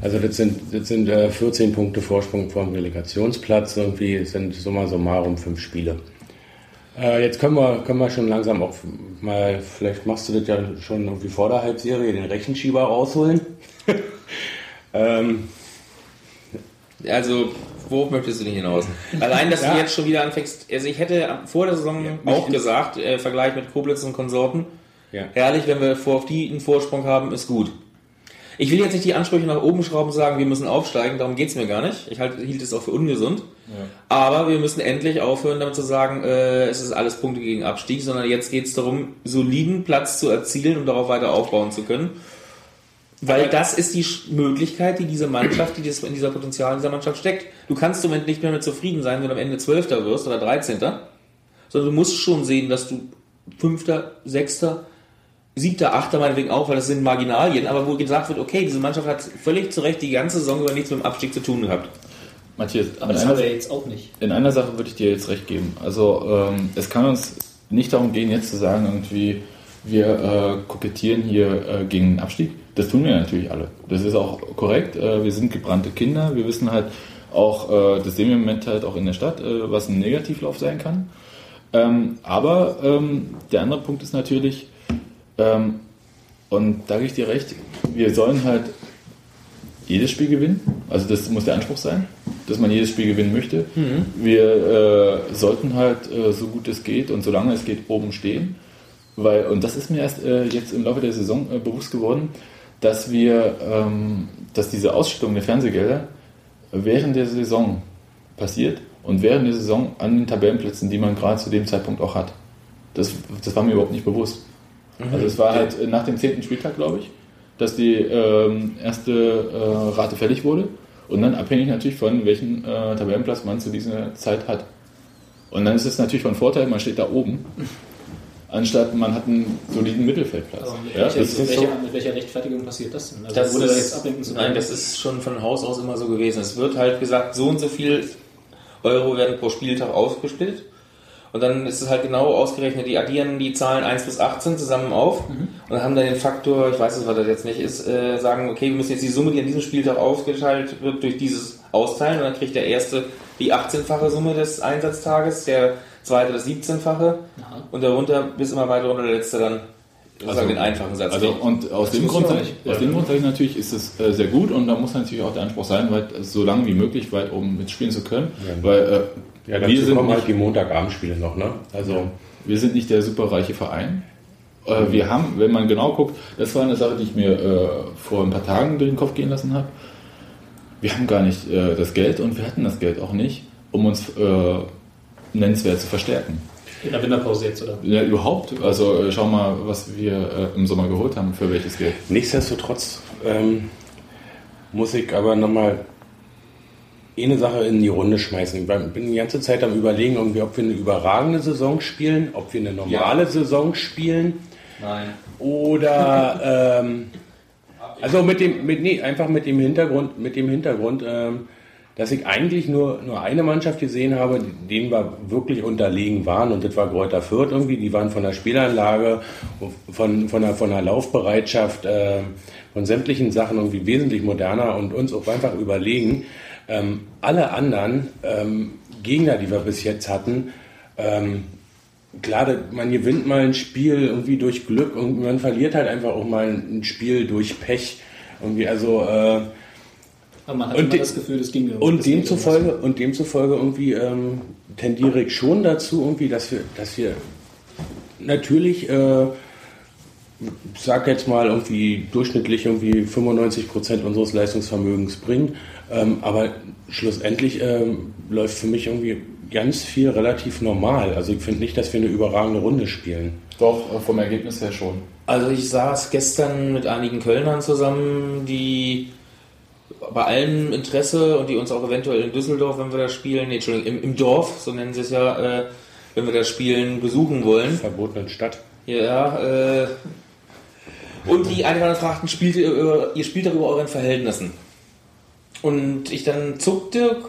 Also das sind, das sind äh, 14 Punkte Vorsprung vom Relegationsplatz. Irgendwie Es sind summa summarum fünf Spiele. Äh, jetzt können wir, können wir schon langsam auch mal, vielleicht machst du das ja schon irgendwie vor der Halbserie, den Rechenschieber rausholen. ähm, Also, worauf möchtest du denn hinaus? Allein, dass Ja. du jetzt schon wieder anfängst. Also, ich hätte vor der Saison auch gesagt, äh, Vergleich mit Koblenz und Konsorten, ja. Herrlich, wenn wir vor auf die einen Vorsprung haben, ist gut. Ich will jetzt nicht die Ansprüche nach oben schrauben und sagen, wir müssen aufsteigen, darum geht's mir gar nicht. Ich halt, hielt es auch für ungesund. Aber wir müssen endlich aufhören, damit zu sagen, äh, es ist alles Punkte gegen Abstieg, sondern jetzt geht's darum, soliden Platz zu erzielen, um darauf weiter aufbauen zu können. Weil das ist die Möglichkeit, die diese Mannschaft, die das in dieser Potenzial in dieser Mannschaft steckt. Du kannst im Moment nicht mehr mit zufrieden sein, wenn du am Ende Zwölfter wirst oder Dreizehnter, sondern du musst schon sehen, dass du Fünfter, Sechster, Siebter, Achter meinetwegen auch, weil das sind Marginalien, aber wo gesagt wird, okay, diese Mannschaft hat völlig zu Recht die ganze Saison über nichts mit dem Abstieg zu tun gehabt. Matthias, Aber in das einer, haben wir jetzt auch nicht. in einer Sache würde ich dir jetzt recht geben. Also ähm, es kann uns nicht darum gehen, jetzt zu sagen, irgendwie, wir äh, kokettieren hier äh, gegen den Abstieg. Das tun wir natürlich alle. Das ist auch korrekt. Äh, wir sind gebrannte Kinder. Wir wissen halt auch, äh, das sehen wir im Moment halt auch in der Stadt, äh, was ein Negativlauf sein kann. Ähm, aber ähm, der andere Punkt ist natürlich, ähm, und da gebe ich dir recht, wir sollen halt jedes Spiel gewinnen. Also das muss der Anspruch sein, dass man jedes Spiel gewinnen möchte. Wir äh, sollten halt äh, so gut es geht und solange es geht oben stehen. Weil, und das ist mir erst äh, jetzt im Laufe der Saison äh, bewusst geworden, dass wir, ähm, dass diese Ausschüttung der Fernsehgelder während der Saison passiert und während der Saison an den Tabellenplätzen, die man gerade zu dem Zeitpunkt auch hat. Das, das war mir überhaupt nicht bewusst. Also es war halt äh, nach dem zehnten Spieltag, glaube ich, dass die ähm, erste äh, Rate fällig wurde und dann abhängig natürlich von welchem äh, Tabellenplatz man zu dieser Zeit hat. Und dann ist es natürlich von Vorteil, man steht da oben, anstatt man hat einen soliden Mittelfeldplatz. Mit, Ja, welcher, das ist mit, so. welcher, mit welcher Rechtfertigung passiert das denn? Also Das wurde da ist- jetzt ablenken zu Nein, das ist schon von Haus aus immer so gewesen. Es wird halt gesagt, so und so viel Euro werden pro Spieltag aufgesplittet. Und dann ist es halt genau ausgerechnet, die addieren die Zahlen 1 bis 18 zusammen auf und dann haben dann den Faktor, ich weiß nicht, was das jetzt nicht ist, äh, sagen, okay, wir müssen jetzt die Summe, die an diesem Spieltag aufgeteilt wird, durch dieses austeilen und dann kriegt der Erste die 18-fache Summe des Einsatztages, der zweite das 17-fache Ja. und darunter bis immer weiter runter der letzte dann sozusagen den einfachen Satz. Also und aus dem, Grund, ich aus dem Grund sage ich natürlich, ist es äh, sehr gut und da muss natürlich auch der Anspruch sein, weit, so lange wie möglich weit oben mitspielen zu können. Weil äh, Ja, wir, dazu sind kommen nicht, halt die Montagabendspiele noch, ne? Also, wir sind nicht der superreiche Verein. Äh, wir haben, wenn man genau guckt, das war eine Sache, die ich mir äh, vor ein paar Tagen durch den Kopf gehen lassen habe. Wir haben gar nicht äh, das Geld und wir hatten das Geld auch nicht, um uns äh, nennenswert zu verstärken. In der Winterpause jetzt, oder? Ja, überhaupt. Also äh, schau mal, was wir äh, im Sommer geholt haben, für welches Geld. nichtsdestotrotz ähm, muss ich aber nochmal eine Sache in die Runde schmeißen. Ich bin die ganze Zeit am überlegen, irgendwie, ob wir eine überragende Saison spielen, ob wir eine normale Saison spielen Nein. oder ähm, also mit dem mit nee, einfach mit dem Hintergrund mit dem Hintergrund ähm, dass ich eigentlich nur, nur eine Mannschaft gesehen habe, denen wir wirklich unterlegen waren und das war Greuther Fürth irgendwie, die waren von der Spielanlage, von, von, der, von der Laufbereitschaft, äh, von sämtlichen Sachen irgendwie wesentlich moderner und uns auch einfach überlegen. Ähm, alle anderen ähm, Gegner, die wir bis jetzt hatten, ähm, klar, man gewinnt mal ein Spiel irgendwie durch Glück und man verliert halt einfach auch mal ein Spiel durch Pech. Irgendwie, also äh, Aber man hat Und immer das Gefühl, das ging und das ging demzufolge und demzufolge irgendwie ähm, tendiere ich schon dazu irgendwie, dass wir, dass wir natürlich, äh, ich sag jetzt mal irgendwie durchschnittlich irgendwie 95 Prozent unseres Leistungsvermögens bringen, ähm, aber schlussendlich ähm, läuft für mich irgendwie ganz viel relativ normal. Also ich finde nicht, dass wir eine überragende Runde spielen. Doch, äh, vom Ergebnis her schon. Also ich saß gestern mit einigen Kölnern zusammen, die bei allem Interesse und die uns auch eventuell in Düsseldorf, wenn wir da spielen, nee, Entschuldigung, im, im Dorf, so nennen sie es ja, äh, wenn wir da spielen, besuchen wollen. Verbotenen Stadt. Ja, äh, und die eine oder andere fragten, spielt ihr, über, ihr spielt doch über euren Verhältnissen. Und ich dann zuckte,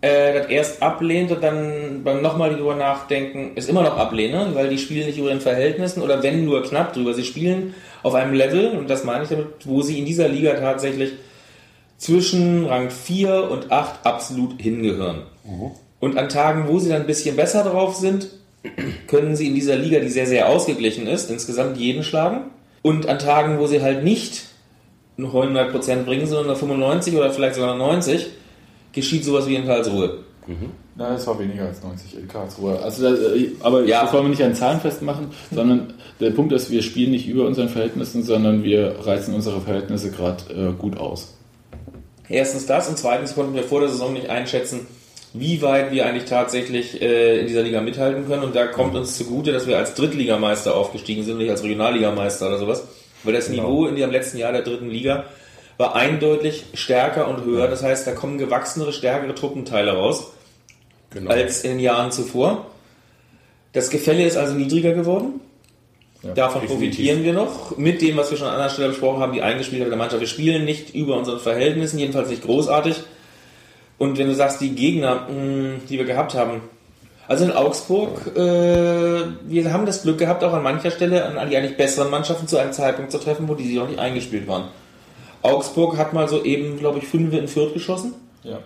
äh, das erst ablehnt und dann beim nochmal drüber nachdenken, es immer noch ablehne, weil die spielen nicht über ihren Verhältnissen oder wenn nur knapp drüber. Sie spielen auf einem Level, und das meine ich damit, wo sie in dieser Liga tatsächlich zwischen Rang 4 und 8 absolut hingehören. Und an Tagen, wo sie dann ein bisschen besser drauf sind, können sie in dieser Liga, die sehr, sehr ausgeglichen ist, insgesamt jeden schlagen. Und an Tagen, wo sie halt nicht nur 100% bringen, sondern nur 95 oder vielleicht sogar 90, geschieht sowas wie in Karlsruhe. Nein, es war weniger als 90 in Karlsruhe. Also, das, äh, aber Ja. das wollen wir nicht an Zahlen festmachen, sondern der Punkt ist, wir spielen nicht über unseren Verhältnissen, sondern wir reizen unsere Verhältnisse gerade äh, gut aus. Erstens das und zweitens konnten wir vor der Saison nicht einschätzen, wie weit wir eigentlich tatsächlich äh, in dieser Liga mithalten können. Und da kommt uns zugute, dass wir als Drittligameister aufgestiegen sind, nicht als Regionalligameister oder sowas. Weil das Niveau in dem letzten Jahr der dritten Liga war eindeutig stärker und höher. Das heißt, da kommen gewachsenere, stärkere Truppenteile raus Genau. als in den Jahren zuvor. Das Gefälle ist also niedriger geworden. Ja, Davon definitiv. profitieren wir noch. Mit dem, was wir schon an anderer Stelle besprochen haben, die Eingespieltheit der Mannschaft. Wir spielen nicht über unseren Verhältnissen, jedenfalls nicht großartig. Und wenn du sagst, die Gegner, die wir gehabt haben, also in Augsburg, äh, wir haben das Glück gehabt, auch an mancher Stelle an, die eigentlich besseren Mannschaften zu einem Zeitpunkt zu treffen, wo die noch nicht eingespielt waren. Augsburg hat mal so eben, glaube ich, fünf in Fürth geschossen. Ja.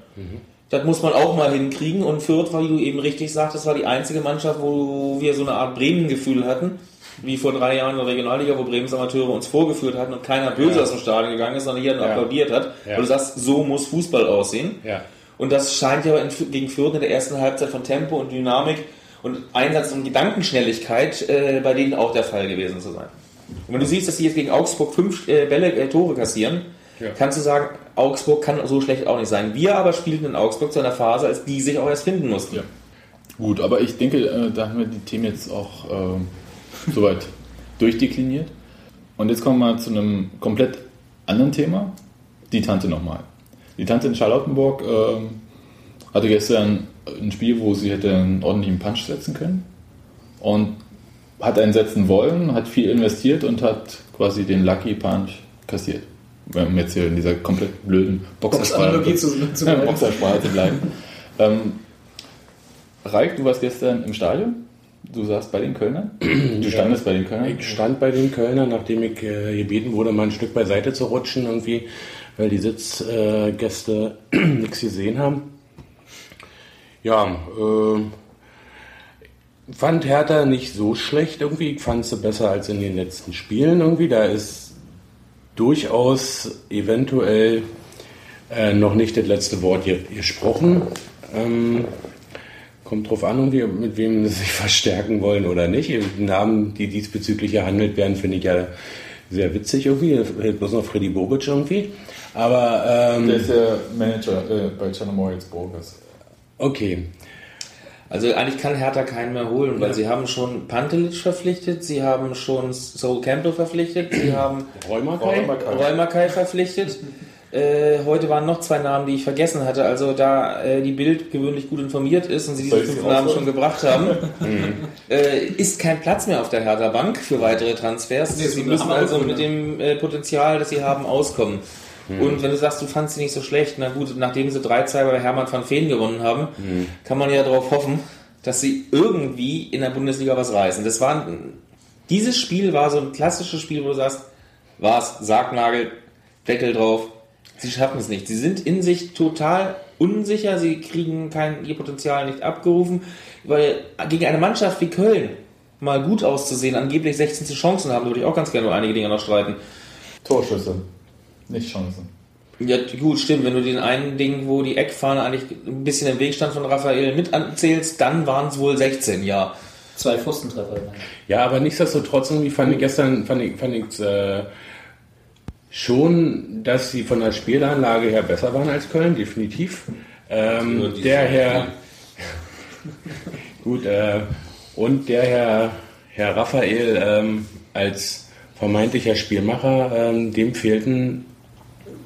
Das muss man auch mal hinkriegen. Und Fürth, weil du eben richtig sagtest, war die einzige Mannschaft, wo wir so eine Art Bremen-Gefühl hatten. Wie vor drei Jahren in der Regionalliga, wo Bremens Amateure uns vorgeführt hatten und keiner böse Ja. aus dem Stadion gegangen ist, sondern jeder nur Ja. applaudiert hat. Ja. Und du sagst, so muss Fußball aussehen. Ja. Und das scheint ja gegen Fürth in der ersten Halbzeit von Tempo und Dynamik und Einsatz und Gedankenschnelligkeit äh, bei denen auch der Fall gewesen zu sein. Und wenn du siehst, dass sie jetzt gegen Augsburg fünf äh, Bälle, äh, Tore kassieren, Ja. kannst du sagen, Augsburg kann so schlecht auch nicht sein. Wir aber spielten in Augsburg zu einer Phase, als die sich auch erst finden mussten. Ja. Gut, aber ich denke, äh, da haben wir die Themen jetzt auch ähm, soweit durchdekliniert. Und jetzt kommen wir mal zu einem komplett anderen Thema. Die Tante nochmal. Die Tante in Charlottenburg ähm, hatte gestern ein Spiel, wo sie hätte einen ordentlichen Punch setzen können. Und hat einen setzen wollen, hat viel investiert und hat quasi den Lucky Punch kassiert. Wenn wir jetzt hier in dieser komplett blöden Boxersprache zu- zu ja, bleiben. Boxersprache zu bleiben. ähm, Raik, du warst gestern im Stadion. Du saßt bei den Kölnern. Du standest bei den Kölnern. Ich stand bei den Kölnern, nachdem ich äh, gebeten wurde, mal ein Stück beiseite zu rutschen, irgendwie, weil die Sitzgäste nichts gesehen haben. Ja, äh, fand Hertha nicht so schlecht irgendwie. Ich fand sie besser als in den letzten Spielen irgendwie. Da ist durchaus eventuell äh, noch nicht das letzte Wort ge gesprochen. Ähm, kommt drauf an, irgendwie, mit wem sie sich verstärken wollen oder nicht. Die Namen, die diesbezüglich gehandelt werden, finde ich ja sehr witzig irgendwie. Da fehlt bloß noch Freddy Bobic irgendwie. Aber ähm, Der ist der Manager äh, bei Chernomor jetzt Burgers. okay. Also eigentlich kann Hertha keinen mehr holen, weil sie haben schon Pantelic verpflichtet, sie haben schon Soul Campbell verpflichtet, sie haben Räumerkai? Räumerkai verpflichtet. Äh, heute waren noch zwei Namen, die ich vergessen hatte. Also da äh, die Bild gewöhnlich gut informiert ist und sie diese fünf Namen schon gebracht haben, äh, ist kein Platz mehr auf der Hertha Bank für weitere Transfers. Nee, sie müssen also mit dem äh, Potenzial, das sie haben, auskommen. Und wenn du sagst, du fandst sie nicht so schlecht, na gut, nachdem sie 3-2 bei Hermann van Veen gewonnen haben, kann man ja darauf hoffen, dass sie irgendwie in der Bundesliga was reißen. Das war ein, dieses Spiel war so ein klassisches Spiel, wo du sagst, war's, Sargnagel, Deckel drauf, sie schaffen es nicht. Sie sind in sich total unsicher, sie kriegen kein, ihr Potenzial nicht abgerufen, weil gegen eine Mannschaft wie Köln mal gut auszusehen, angeblich 16 Chancen haben, da würde ich auch ganz gerne nur einige Dinge noch streiten. Torschüsse, nicht Chancen. Ja, gut, stimmt. Wenn du den einen Ding, wo die Eckfahne eigentlich ein bisschen im Weg stand von Raphael mit anzählst, dann waren es wohl 16, ja. Zwei Pfostentreffer. Ja, aber nichtsdestotrotz irgendwie fand ich gestern fand ich, fand ich äh, schon, dass sie von der Spielanlage her besser waren als Köln, definitiv. Ähm, der Herr, gut, äh, und der Herr, Herr Raphael ähm, als vermeintlicher Spielmacher, ähm, dem fehlten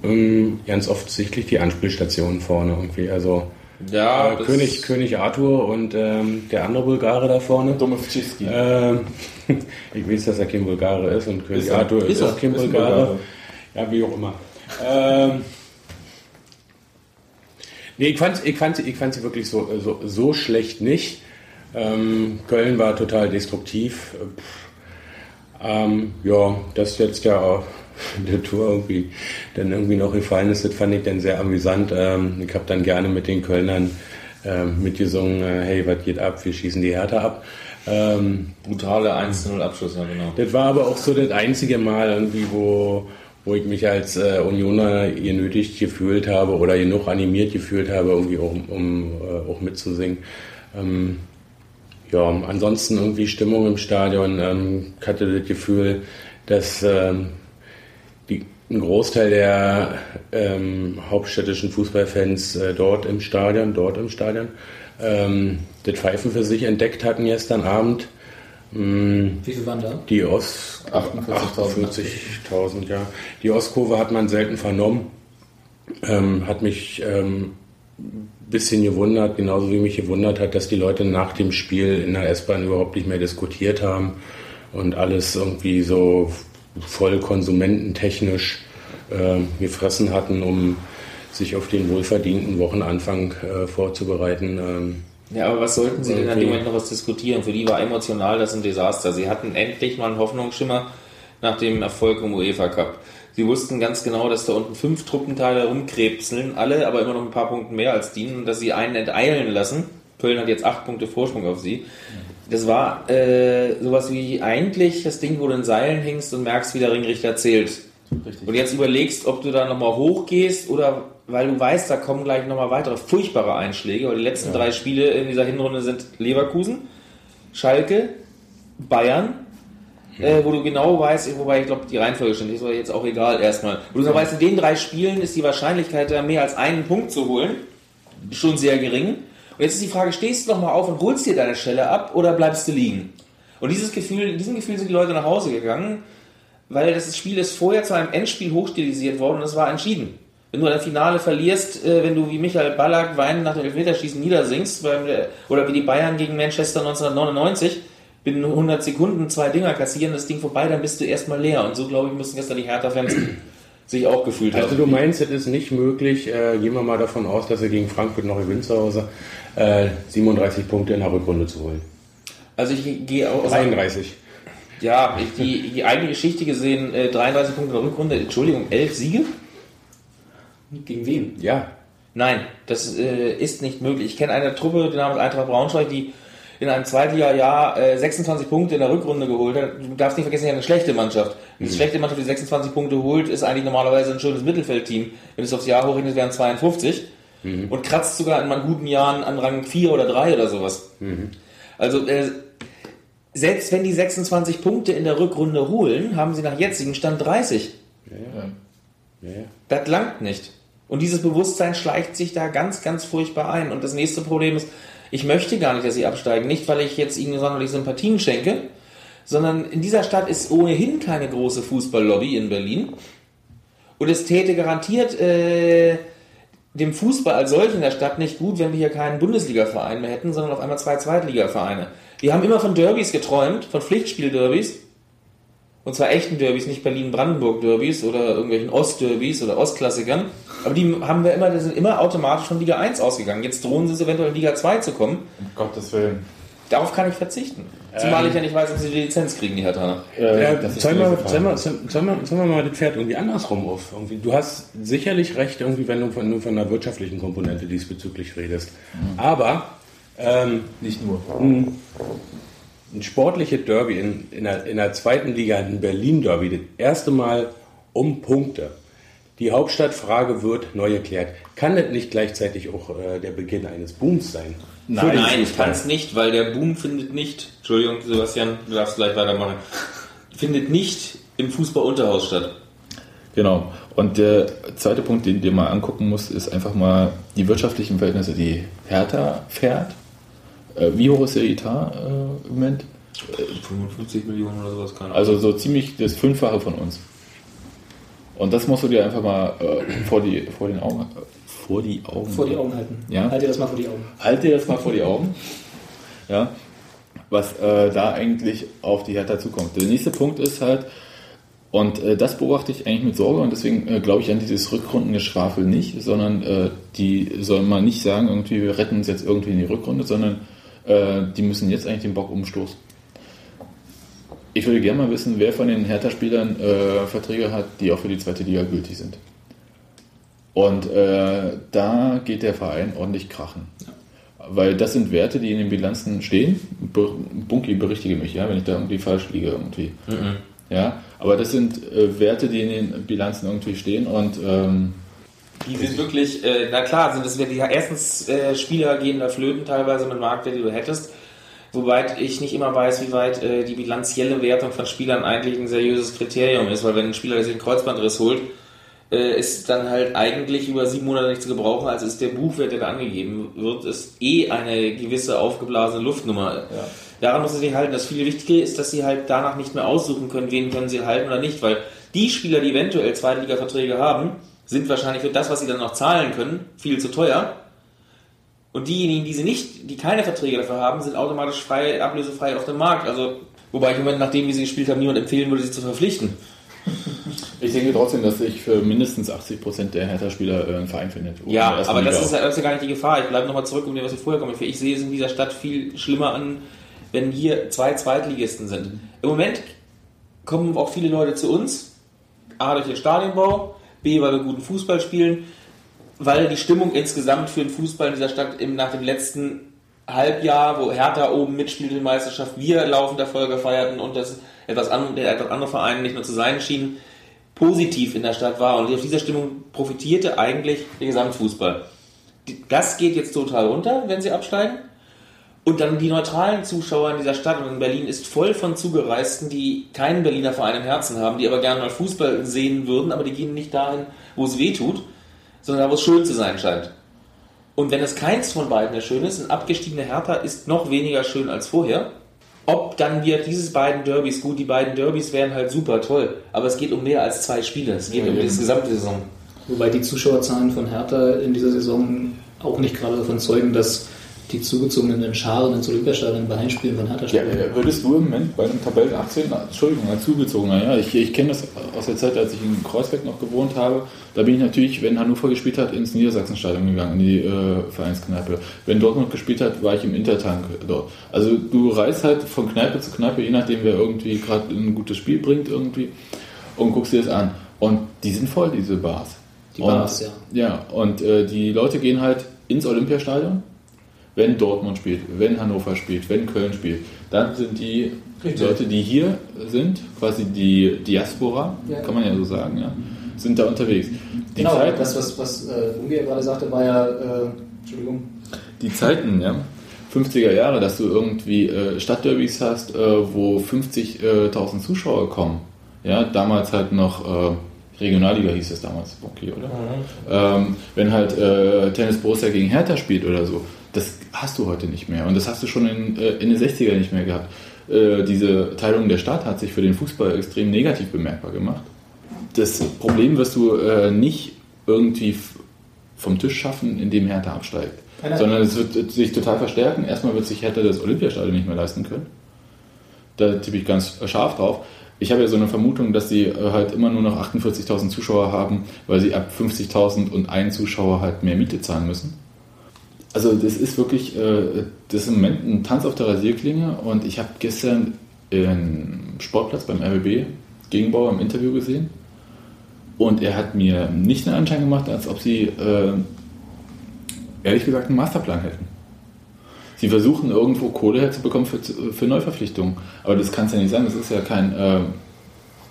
ähm, ganz offensichtlich die Anspielstationen vorne irgendwie. Also Ja, äh, das- König, König Arthur und ähm, der andere Bulgare da vorne. Domowczycki. Ähm, ich weiß, dass er kein Bulgare ist und König Ist er. Arthur ist, Ist auch kein Ist ein Bulgare. Bulgare. Ja, wie auch immer. Ähm, nee, ich fand, ich, fand, ich fand sie wirklich so, so, so schlecht nicht. Ähm, Köln war total destruktiv. Ähm, ja, dass jetzt ja auch der Tour irgendwie dann irgendwie noch gefallen ist, das fand ich dann sehr amüsant. Ähm, ich habe dann gerne mit den Kölnern ähm, mitgesungen, äh, hey, was geht ab, wir schießen die Härte ab. Ähm, Brutale 1-0 Abschluss, ja genau. das war aber auch so das einzige Mal irgendwie, wo, wo ich mich als äh, Unioner genötigt gefühlt habe oder genug animiert gefühlt habe, irgendwie auch, um, äh, auch mitzusingen. Ähm, ja, ansonsten irgendwie Stimmung im Stadion. Ähm, ich hatte das Gefühl, dass ähm, ein Großteil der ähm, hauptstädtischen Fußballfans äh, dort im Stadion, dort im Stadion, ähm, das Pfeifen für sich entdeckt hatten gestern Abend. Mm, Wie viel waren da? die Ost 48.000. 48.000, ja. Die Ostkurve hat man selten vernommen. Ähm, hat mich ähm, ein bisschen gewundert, genauso wie mich gewundert hat, dass die Leute nach dem Spiel in der S-Bahn überhaupt nicht mehr diskutiert haben und alles irgendwie so voll konsumententechnisch äh, gefressen hatten, um sich auf den wohlverdienten Wochenanfang äh, vorzubereiten. Ähm, Ja, aber was sollten sie denn an dem. Moment noch was diskutieren? Für die war emotional das ein Desaster. Sie hatten endlich mal einen Hoffnungsschimmer nach dem Erfolg im UEFA Cup. Sie wussten ganz genau, dass da unten fünf Truppenteile rumkrebseln, alle aber immer noch ein paar Punkte mehr als die, und dass sie einen enteilen lassen. Köln hat jetzt acht Punkte Vorsprung auf sie. Das war äh, sowas wie eigentlich das Ding, wo du in Seilen hängst und merkst, wie der Ringrichter zählt. Richtig. Und jetzt überlegst, ob du da nochmal hochgehst oder weil du weißt, da kommen gleich nochmal weitere furchtbare Einschläge, weil die letzten drei Spiele in dieser Hinrunde sind Leverkusen, Schalke, Bayern, äh, wo du genau weißt, wobei ich glaube, die Reihenfolge stimmt, ist aber jetzt auch egal erstmal. Wo du genau weißt, in den drei Spielen ist die Wahrscheinlichkeit, da mehr als einen Punkt zu holen, schon sehr gering. Und jetzt ist die Frage, stehst du nochmal auf und holst dir deine Stelle ab oder bleibst du liegen? Und dieses Gefühl, diesem Gefühl sind die Leute nach Hause gegangen, weil das Spiel ist vorher zu einem Endspiel hochstilisiert worden und es war entschieden. Wenn du ein Finale verlierst, äh, wenn du wie Michael Ballack weinend nach dem Elfmeterschießen niedersingst, beim, äh, oder wie die Bayern gegen Manchester 1999, binnen 100 Sekunden zwei Dinger kassieren, das Ding vorbei, dann bist du erstmal leer. Und so, glaube ich, müssen gestern die Hertha-Fans sich auch gefühlt Also haben. du meinst, es ist nicht möglich, äh, gehen wir mal davon aus, dass er gegen Frankfurt noch gewinnt zu Hause, äh, 37 Punkte in der Rückrunde zu holen. Also ich gehe auch... 33. Ja, ich, die, die eigene Geschichte gesehen, äh, 33 Punkte in der Rückrunde, Entschuldigung, 11 Siege? Gegen wen? Ja, Nein, das äh, ist nicht möglich. Ich kenne eine Truppe, die namens Eintracht Braunschweig, die in einem Zweitliga-Jahr äh, 26 Punkte in der Rückrunde geholt hat, du darfst nicht vergessen, ja eine schlechte Mannschaft. Eine schlechte Mannschaft, die 26 Punkte holt, ist eigentlich normalerweise ein schönes Mittelfeldteam. Wenn du es aufs Jahr hochrechnest, wären 52 und kratzt sogar in mal guten Jahren an Rang 4 oder 3 oder sowas. Also äh, selbst wenn die 26 Punkte in der Rückrunde holen, haben sie nach jetzigem Stand 30. Ja, ja. Das langt nicht. Und dieses Bewusstsein schleicht sich da ganz, ganz furchtbar ein. Und das nächste Problem ist, ich möchte gar nicht, dass sie absteigen. Nicht, weil ich jetzt ihnen sonderlich Sympathien schenke, sondern in dieser Stadt ist ohnehin keine große Fußballlobby in Berlin. Und es täte garantiert äh, dem Fußball als solchen in der Stadt nicht gut, wenn wir hier keinen Bundesliga-Verein mehr hätten, sondern auf einmal zwei Zweitliga-Vereine. Wir haben immer von Derbys geträumt, von Pflichtspiel-Derbys. Und zwar echten Derbys, nicht Berlin-Brandenburg-Derbys oder irgendwelchen Ostderbys oder Ostklassikern. Aber die haben wir immer, die sind immer automatisch von Liga 1 ausgegangen. Jetzt drohen sie es eventuell in Liga 2 zu kommen. Um Gottes Willen. Darauf kann ich verzichten. Zumal ich ja nicht weiß, ob sie die Lizenz kriegen, die Hertha. Äh, Ja, die wir, wir mal das Pferd irgendwie andersrum auf. Irgendwie. Du hast sicherlich recht, irgendwie, wenn du von, nur von einer wirtschaftlichen Komponente diesbezüglich redest. Aber ähm, Nicht nur. Ein sportliches Derby in, in, der, in der zweiten Liga, ein Berlin-Derby, das erste Mal um Punkte. Die Hauptstadtfrage wird neu erklärt. Kann das nicht gleichzeitig auch äh, der Beginn eines Booms sein? Nein, Nein, kann es nicht, weil der Boom findet nicht, Entschuldigung, Sebastian, du darfst gleich weitermachen, findet nicht im Fußball-Unterhaus statt. Genau. Und der zweite Punkt, den du dir mal angucken musst, ist einfach mal die wirtschaftlichen Verhältnisse, die Hertha fährt. Äh, wie hoch ist der Etat äh, im Moment? 55 Millionen oder sowas, keine Ahnung. Also so ziemlich das Fünffache von uns. Und das musst du dir einfach mal äh, vor, die, vor den Augen, vor die Augen, Vor die Augen halten. Ja. Halt dir das mal vor die Augen. Halt dir das mal vor die Augen. Ja, was äh, da eigentlich auf die Hertha zukommt. Der nächste Punkt ist halt, und äh, das beobachte ich eigentlich mit Sorge und deswegen äh, glaube ich an dieses Rückrundengeschwafel nicht, sondern äh, die sollen mal nicht sagen, irgendwie wir retten uns jetzt irgendwie in die Rückrunde, sondern äh, die müssen jetzt eigentlich den Bock umstoßen. Ich würde gerne mal wissen, wer von den Hertha-Spielern äh, Verträge hat, die auch für die zweite Liga gültig sind. Und äh, da geht der Verein ordentlich krachen. Weil das sind Werte, die in den Bilanzen stehen. Bunky, berichtige mich, ja, wenn ich da irgendwie falsch liege irgendwie. Ja, aber das sind äh, Werte, die in den Bilanzen irgendwie stehen und ähm, Die sind wirklich, äh, na klar, sind das wirklich, erstens äh, Spieler gehen da flöten teilweise mit Marktwert, die du hättest. Wobei ich nicht immer weiß, wie weit äh, die bilanzielle Wertung von Spielern eigentlich ein seriöses Kriterium ist, weil wenn ein Spieler sich einen Kreuzbandriss holt, äh, ist dann halt eigentlich über sieben Monate nicht zu gebrauchen, also ist der Buchwert, der da angegeben wird, ist eh eine gewisse aufgeblasene Luftnummer. Daran muss man sich halten. Das viel Wichtige ist, dass sie halt danach nicht mehr aussuchen können, wen können sie halten oder nicht, weil die Spieler, die eventuell Zweitliga-Verträge haben, sind wahrscheinlich für das, was sie dann noch zahlen können, viel zu teuer. Und diejenigen, die sie nicht, die keine Verträge dafür haben, sind automatisch frei, ablösefrei auf dem Markt. Also, wobei ich im Moment, nachdem wie sie gespielt haben, niemand empfehlen würde, sie zu verpflichten. ich denke trotzdem, dass sich für mindestens 80% der Hertha-Spieler äh, einen Verein findet. In Ja, aber das ist, ja, das ist ja gar nicht die Gefahr. Ich bleibe nochmal zurück um dem, was ich vorher komme. Ich sehe es in dieser Stadt viel schlimmer an, wenn hier zwei Zweitligisten sind. Im Moment kommen auch viele Leute zu uns. A, durch den Stadionbau. B, weil wir guten Fußball spielen. Weil die Stimmung insgesamt für den Fußball in dieser Stadt im, nach dem letzten Halbjahr, wo Hertha oben mitspielt in der Meisterschaft, wir laufend Erfolge feierten und das etwas, an, etwas andere Vereine nicht nur zu sein schienen, positiv in der Stadt war. Und auf dieser Stimmung profitierte eigentlich der Gesamtfußball. Das geht jetzt total runter, wenn sie absteigen. Und dann die neutralen Zuschauer in dieser Stadt und in Berlin ist voll von Zugereisten, die keinen Berliner Verein im Herzen haben, die aber gerne mal Fußball sehen würden, aber die gehen nicht dahin, wo es weh tut, sondern da, wo es schön zu sein scheint. Und wenn es keins von beiden der schön ist, ein abgestiegener Hertha ist noch weniger schön als vorher. Ob dann wird dieses beiden Derbys gut, die beiden Derbys wären halt super toll, aber es geht um mehr als zwei Spiele, es geht Ja, um die gesamte Saison. Wobei die Zuschauerzahlen von Hertha in dieser Saison auch nicht gerade davon zeugen, dass die zugezogenen Scharen ins Olympiastadion bei Heimspielen von Hertha Ja, spielen. äh, würdest du im Moment bei einem Tabellen 18, Entschuldigung, als zugezogener, ja, ich, ich kenne das aus der Zeit, als ich in Kreuzberg noch gewohnt habe, da bin ich natürlich, wenn Hannover gespielt hat, ins Niedersachsenstadion gegangen, in die äh, Vereinskneipe. Wenn Dortmund gespielt hat, war ich im Intertank dort. Also du reist halt von Kneipe zu Kneipe, je nachdem, wer irgendwie gerade ein gutes Spiel bringt irgendwie und guckst dir das an. Und die sind voll, diese Bars. Die und, Bars, ja. Ja, und äh, die Leute gehen halt ins Olympiastadion, wenn Dortmund spielt, wenn Hannover spielt, wenn Köln spielt, dann sind die Richtig. Leute, die hier sind, quasi die Diaspora, Ja. kann man ja so sagen, ja, sind da unterwegs. Die genau, Zeiten, das, was, was äh, Unge gerade sagte, war ja, äh, Entschuldigung, die Zeiten, ja, 50er Jahre, dass du irgendwie äh, Stadtderbys hast, äh, wo 50.000 Zuschauer kommen. Ja, damals halt noch äh, Regionalliga hieß es damals, okay, oder? Ähm, wenn halt äh, Tennis Borussia gegen Hertha spielt oder so, das hast du heute nicht mehr. Und das hast du schon in, äh, in den 60er nicht mehr gehabt. Äh, diese Teilung der Stadt hat sich für den Fußball extrem negativ bemerkbar gemacht. Das Problem wirst du äh, nicht irgendwie vom Tisch schaffen, indem Hertha absteigt. Sondern es wird sich total verstärken. Erstmal wird sich Hertha das Olympiastadion nicht mehr leisten können. Da tippe ich ganz scharf drauf. Ich habe ja so eine Vermutung, dass sie halt immer nur noch 48.000 Zuschauer haben, weil sie ab 50.000 und einen Zuschauer halt mehr Miete zahlen müssen. Also das ist wirklich, äh, das ist im Moment ein Tanz auf der Rasierklinge und ich habe gestern im Sportplatz beim RBB Gegenbauer im Interview gesehen und er hat mir nicht den Anschein gemacht, als ob sie äh, ehrlich gesagt einen Masterplan hätten. Sie versuchen irgendwo Kohle herzubekommen für, für Neuverpflichtungen, aber das kann es ja nicht sein, das ist ja kein äh,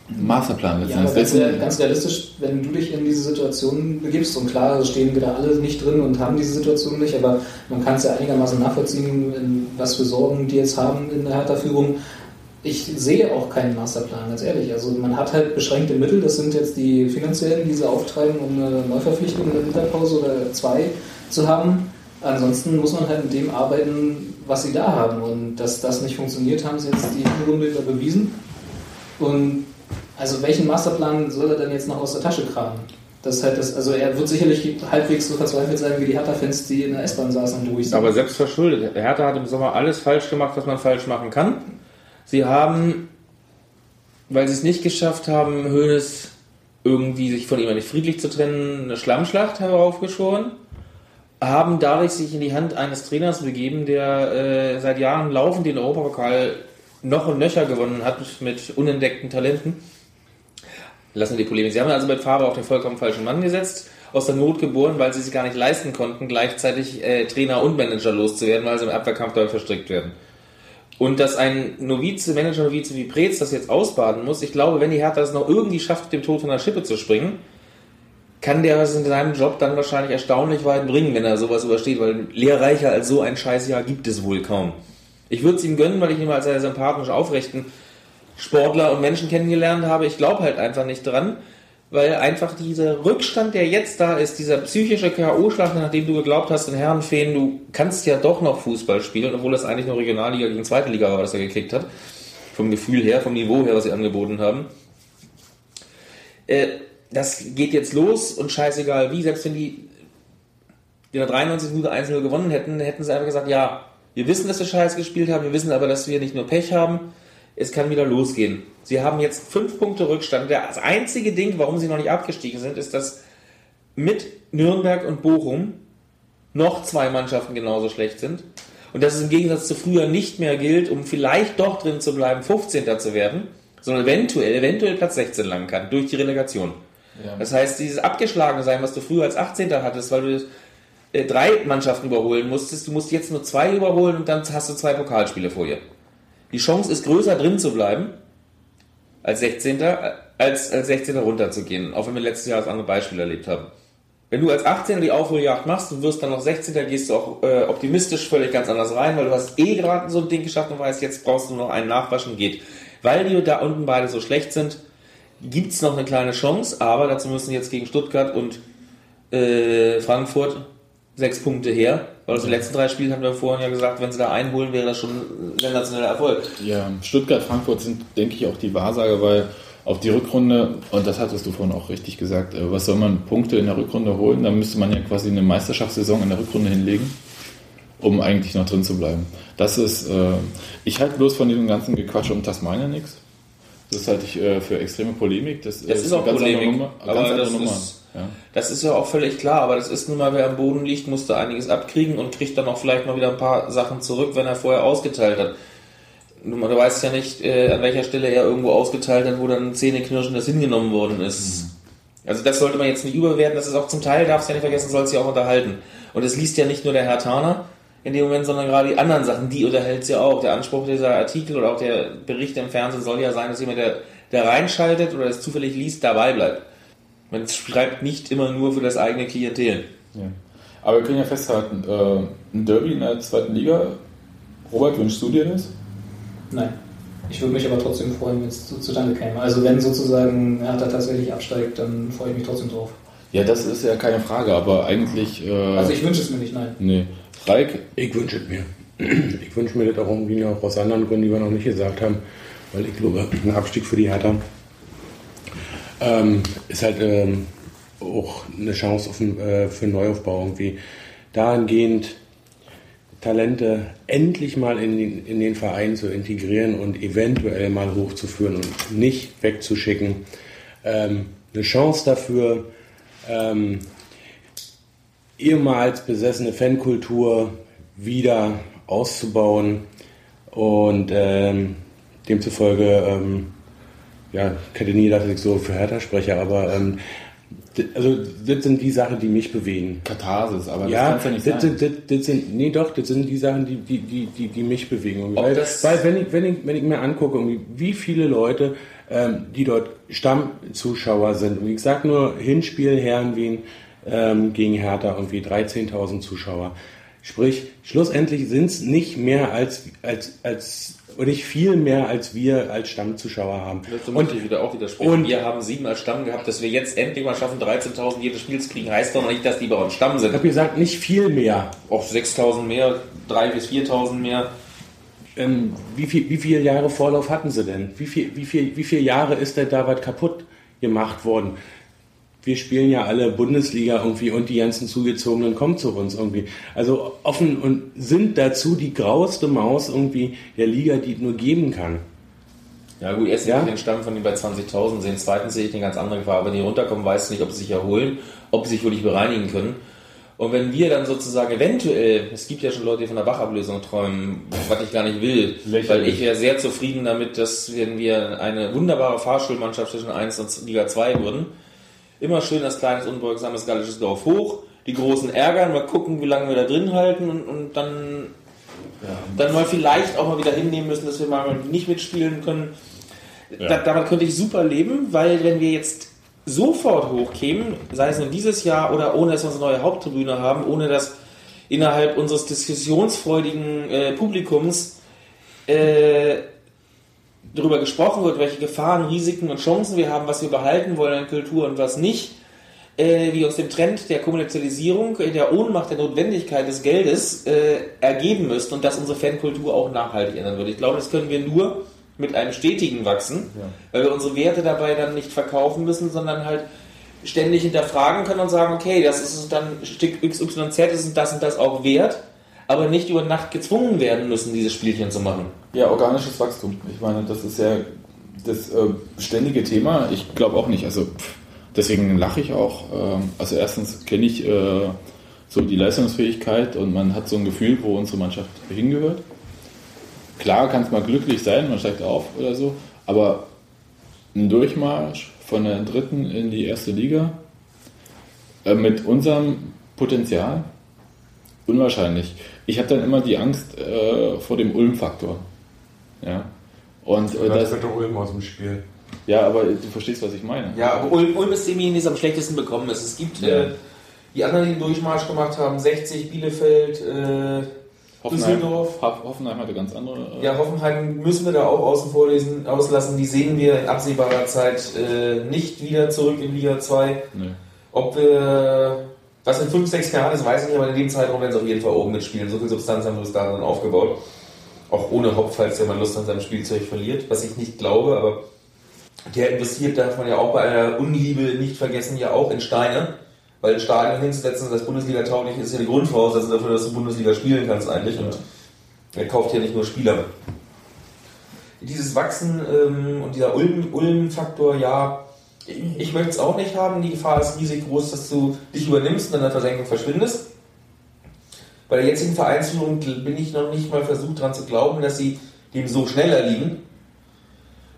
Masterplan Ja, letztendlich. aber ganz, ganz realistisch, wenn du dich in diese Situation begibst, und klar stehen wir da alle nicht drin und haben diese Situation nicht, aber man kann es ja einigermaßen nachvollziehen, was für Sorgen die jetzt haben in der Hertha-Führung. Ich sehe auch keinen Masterplan, ganz ehrlich. Also man hat halt beschränkte Mittel, das sind jetzt die finanziellen, die sie auftreiben, um eine Neuverpflichtung in der Winterpause oder zwei zu haben. Ansonsten muss man halt mit dem arbeiten, was sie da haben. Und dass das nicht funktioniert, haben sie jetzt die Runde über bewiesen. Und also welchen Masterplan soll er denn jetzt noch aus der Tasche kramen? Das halt das, also er wird sicherlich halbwegs so verzweifelt sein wie die Hertha-Fans, die in der S-Bahn saßen und ruhig sind. Aber selbst verschuldet. Hertha hat im Sommer alles falsch gemacht, was man falsch machen kann. Sie haben, weil sie es nicht geschafft haben, Hoeneß irgendwie sich von ihm nicht friedlich zu trennen, eine Schlammschlacht heraufgeschoren, haben dadurch sich in die Hand eines Trainers begeben, der äh, seit Jahren laufend den Europapokal noch und nöcher gewonnen hat mit unentdeckten Talenten. Lassen wir die Polemik. Sie haben also mit Favre auf den vollkommen falschen Mann gesetzt, aus der Not geboren, weil sie sich gar nicht leisten konnten, gleichzeitig äh, Trainer und Manager loszuwerden, weil sie im Abwehrkampf damit verstrickt werden. Und dass ein Novize, Manager-Novize wie Preetz das jetzt ausbaden muss, ich glaube, wenn die Hertha es noch irgendwie schafft, dem Tod von der Schippe zu springen, kann der was in seinem Job dann wahrscheinlich erstaunlich weit bringen, wenn er sowas übersteht, weil lehrreicher als so ein Scheißjahr gibt es wohl kaum. Ich würde es ihm gönnen, weil ich ihn mal als sehr sympathisch aufrechten Sportler und Menschen kennengelernt habe. Ich glaube halt einfach nicht dran, weil einfach dieser Rückstand, der jetzt da ist, dieser psychische K.O.-Schlag, nachdem du geglaubt hast, in Herrenfeen, du kannst ja doch noch Fußball spielen, obwohl das eigentlich nur Regionalliga gegen Zweite Liga war, was er gekickt hat. Vom Gefühl her, vom Niveau her, was sie angeboten haben. Äh, das geht jetzt los und scheißegal wie, selbst wenn die in der 93 Minute 1-0 gewonnen hätten, hätten sie einfach gesagt, ja, wir wissen, dass wir scheiße gespielt haben, wir wissen aber, dass wir nicht nur Pech haben, es kann wieder losgehen. Sie haben jetzt fünf Punkte Rückstand. Das einzige Ding, warum sie noch nicht abgestiegen sind, ist, dass mit Nürnberg und Bochum noch zwei Mannschaften genauso schlecht sind. Und dass es im Gegensatz zu früher nicht mehr gilt, um vielleicht doch drin zu bleiben, 15. zu werden, sondern eventuell, eventuell Platz 16 lang kann, durch die Relegation. Ja. Das heißt, dieses abgeschlagen sein, was du früher als 18. hattest, weil du äh, drei Mannschaften überholen musstest, du musst jetzt nur zwei überholen und dann hast du zwei Pokalspiele vor dir. Die Chance ist größer, drin zu bleiben, als 16. als, als 16. runterzugehen, auch wenn wir letztes Jahr das andere Beispiel erlebt haben. Wenn du als 18. die Aufholjagd machst und wirst dann noch 16. gehst du auch äh, optimistisch völlig ganz anders rein, weil du hast eh gerade so ein Ding geschafft und weißt, jetzt brauchst du noch einen Nachwaschen, geht. Weil die da unten beide so schlecht sind, gibt's noch eine kleine Chance, aber dazu müssen jetzt gegen Stuttgart und äh, Frankfurt sechs Punkte her. Weil aus den letzten drei Spielen haben wir vorhin ja gesagt, wenn sie da einholen, wäre das schon ein sensationeller Erfolg. Ja, Stuttgart, Frankfurt sind, denke ich, auch die Wahrsager, weil auf die Rückrunde, und das hattest du vorhin auch richtig gesagt, äh, was soll man Punkte in der Rückrunde holen? Da müsste man ja quasi eine Meisterschaftssaison in der Rückrunde hinlegen, um eigentlich noch drin zu bleiben. Das ist, äh, ich halte bloß von diesem ganzen Gequatsch um Tasmania nichts. Das halte ich äh, für extreme Polemik. Das, Das ist auch Polemik, Nummer, aber das Nummer. ist- Ja. Das ist ja auch völlig klar, aber das ist nun mal, wer am Boden liegt, musste einiges abkriegen und kriegt dann auch vielleicht mal wieder ein paar Sachen zurück, wenn er vorher ausgeteilt hat. Du, du weißt ja nicht, äh, an welcher Stelle er irgendwo ausgeteilt hat, wo dann Zähneknirschen das hingenommen worden ist. Also das sollte man jetzt nicht überwerten, das ist auch zum Teil, darfst du ja nicht vergessen, soll es ja auch unterhalten. Und es liest ja nicht nur der Herr Taner, in dem Moment, sondern gerade die anderen Sachen, die unterhält sie auch. Der Anspruch dieser Artikel oder auch der Bericht im Fernsehen soll ja sein, dass jemand, der, der reinschaltet oder es zufällig liest, dabei bleibt. Man schreibt nicht immer nur für das eigene Klientel. Ja. Aber wir können ja festhalten, äh, ein Derby in der zweiten Liga, Robert, wünschst du dir das? Nein. Ich würde mich aber trotzdem freuen, wenn es zu, zustande käme. Also wenn sozusagen Hertha tatsächlich absteigt, dann freue ich mich trotzdem drauf. Ja, das ist ja keine Frage, aber eigentlich. Äh, Also ich wünsche es mir nicht, nein. nee. Reik, Ich wünsche es mir. Ich wünsche mir das auch irgendwie noch aus anderen Gründen, die wir noch nicht gesagt haben, weil ich glaube, ein Abstieg für die Hertha ähm, ist halt ähm, auch eine Chance auf, äh, für Neuaufbau irgendwie. Dahingehend Talente endlich mal in den, in den Verein zu integrieren und eventuell mal hochzuführen und nicht wegzuschicken. Ähm, eine Chance dafür, ähm, ehemals besessene Fankultur wieder auszubauen und ähm, demzufolge, ähm, ja, ich hätte nie gedacht, dass ich so für Hertha spreche, aber ähm, also das sind die Sachen, die mich bewegen. Katharsis, aber Ja, das kann es das, ja nicht sind, sein. das, das sind, nee doch, das sind die Sachen, die, die, die, die, die mich bewegen. Weil, das- weil wenn, ich, wenn, ich, wenn ich mir angucke, wie viele Leute, ähm, die dort Stammzuschauer sind, und ich sag nur Hinspiel Herrenwien ähm, gegen Hertha, irgendwie 13.000 Zuschauer. Sprich, schlussendlich sind es nicht mehr als, als, als, oder nicht viel mehr, als wir als Stammzuschauer haben. Dazu möchte ich wieder auch widersprechen. und- wir haben sieben als Stamm gehabt, dass wir jetzt endlich mal schaffen, 13.000 jedes Spiel zu kriegen, heißt doch noch nicht, dass die bei uns Stamm Ich sind. habe gesagt, nicht viel mehr. Auch 6.000 mehr, 3.000 bis 4.000 mehr. Ähm, wie, viel, wie viele Jahre Vorlauf hatten sie denn? Wie, viel, wie, viel, wie viele Jahre ist da was kaputt gemacht worden? Wir spielen ja alle Bundesliga irgendwie und die ganzen Zugezogenen kommen zu uns irgendwie. Also offen und sind dazu die graueste Maus irgendwie der Liga, die es nur geben kann. Ja gut, erstens Ja. den Stamm von den bei 20.000 sehen, zweitens sehe ich eine ganz andere Gefahr. Wenn die runterkommen, weißt du nicht, ob sie sich erholen, ob sie sich wirklich bereinigen können. Und wenn wir dann sozusagen eventuell, es gibt ja schon Leute, die von der Wachablösung träumen, was ich gar nicht will, Lächerlich. weil ich wäre sehr zufrieden damit, dass wenn wir eine wunderbare Fahrschulmannschaft zwischen 1 und Liga 2 würden, immer schön das kleines, unbeugsames gallisches Dorf hoch, die großen ärgern, mal gucken, wie lange wir da drin halten und, und dann, dann mal vielleicht auch mal wieder hinnehmen müssen, dass wir mal nicht mitspielen können. Da, damit könnte ich super leben, weil wenn wir jetzt sofort hochkämen, sei es nur dieses Jahr oder ohne dass wir unsere neue Haupttribüne haben, ohne dass innerhalb unseres diskussionsfreudigen äh, Publikums äh, darüber gesprochen wird, welche Gefahren, Risiken und Chancen wir haben, was wir behalten wollen an Kultur und was nicht, äh, wie uns dem Trend der Kommerzialisierung, der Ohnmacht, der Notwendigkeit des Geldes äh, ergeben müsste und dass unsere Fankultur auch nachhaltig ändern würde. Ich glaube, das können wir nur mit einem stetigen Wachsen, weil wir unsere Werte dabei dann nicht verkaufen müssen, sondern halt ständig hinterfragen können und sagen, okay, das ist dann Stück XYZ ist das und das auch wert, aber nicht über Nacht gezwungen werden müssen, dieses Spielchen zu machen. Ja, organisches Wachstum. Ich meine, das ist ja das äh, ständige Thema. Ich glaube auch nicht. Also pff, deswegen lache ich auch. Ähm, also erstens kenne ich äh, so die Leistungsfähigkeit und man hat so ein Gefühl, wo unsere Mannschaft hingehört. Klar kann es mal glücklich sein, man steigt auf oder so, aber ein Durchmarsch von der dritten in die erste Liga äh, mit unserem Potenzial unwahrscheinlich. Ich habe dann immer die Angst äh, vor dem Ulm-Faktor. Ja. Und äh, das, doch Ulm aus dem Spiel. ja, aber du verstehst, was ich meine. Ja, aber Ulm, Ulm ist demjenigen, es am schlechtesten bekommen ist. Es gibt Ja. äh, die anderen, die einen Durchmarsch gemacht haben, 60, Bielefeld, äh, Hoffenheim, Düsseldorf. Hoff- Hoffenheim hatte ganz andere. Äh, Ja, Hoffenheim müssen wir da auch außen vor lesen, auslassen. Die sehen wir in absehbarer Zeit äh, nicht wieder zurück in Liga 2. nee. Ob wir, was in 5, 6 Jahren ist, weiß ich nicht, aber in dem Zeitraum werden sie auf jeden Fall oben mitspielen. So viel Substanz haben wir bis dahin aufgebaut. Auch ohne Hopf, falls der mal Lust an seinem Spielzeug verliert, was ich nicht glaube, aber der investiert, darf man ja auch bei einer Unliebe nicht vergessen, ja auch in Steine. Weil ein Stadion hinzusetzen, das Bundesliga tauglich ist, ja die Grundvoraussetzung dafür, dass du Bundesliga spielen kannst eigentlich. Und er kauft ja nicht nur Spieler. Dieses Wachsen ähm, und dieser Ulm- Ulm-Faktor, ja, ich, möchte es auch nicht haben. Die Gefahr ist riesig groß, dass du dich übernimmst und in der Versenkung verschwindest. Bei der jetzigen Vereinsführung bin ich noch nicht mal versucht daran zu glauben, dass sie dem so schneller liegen.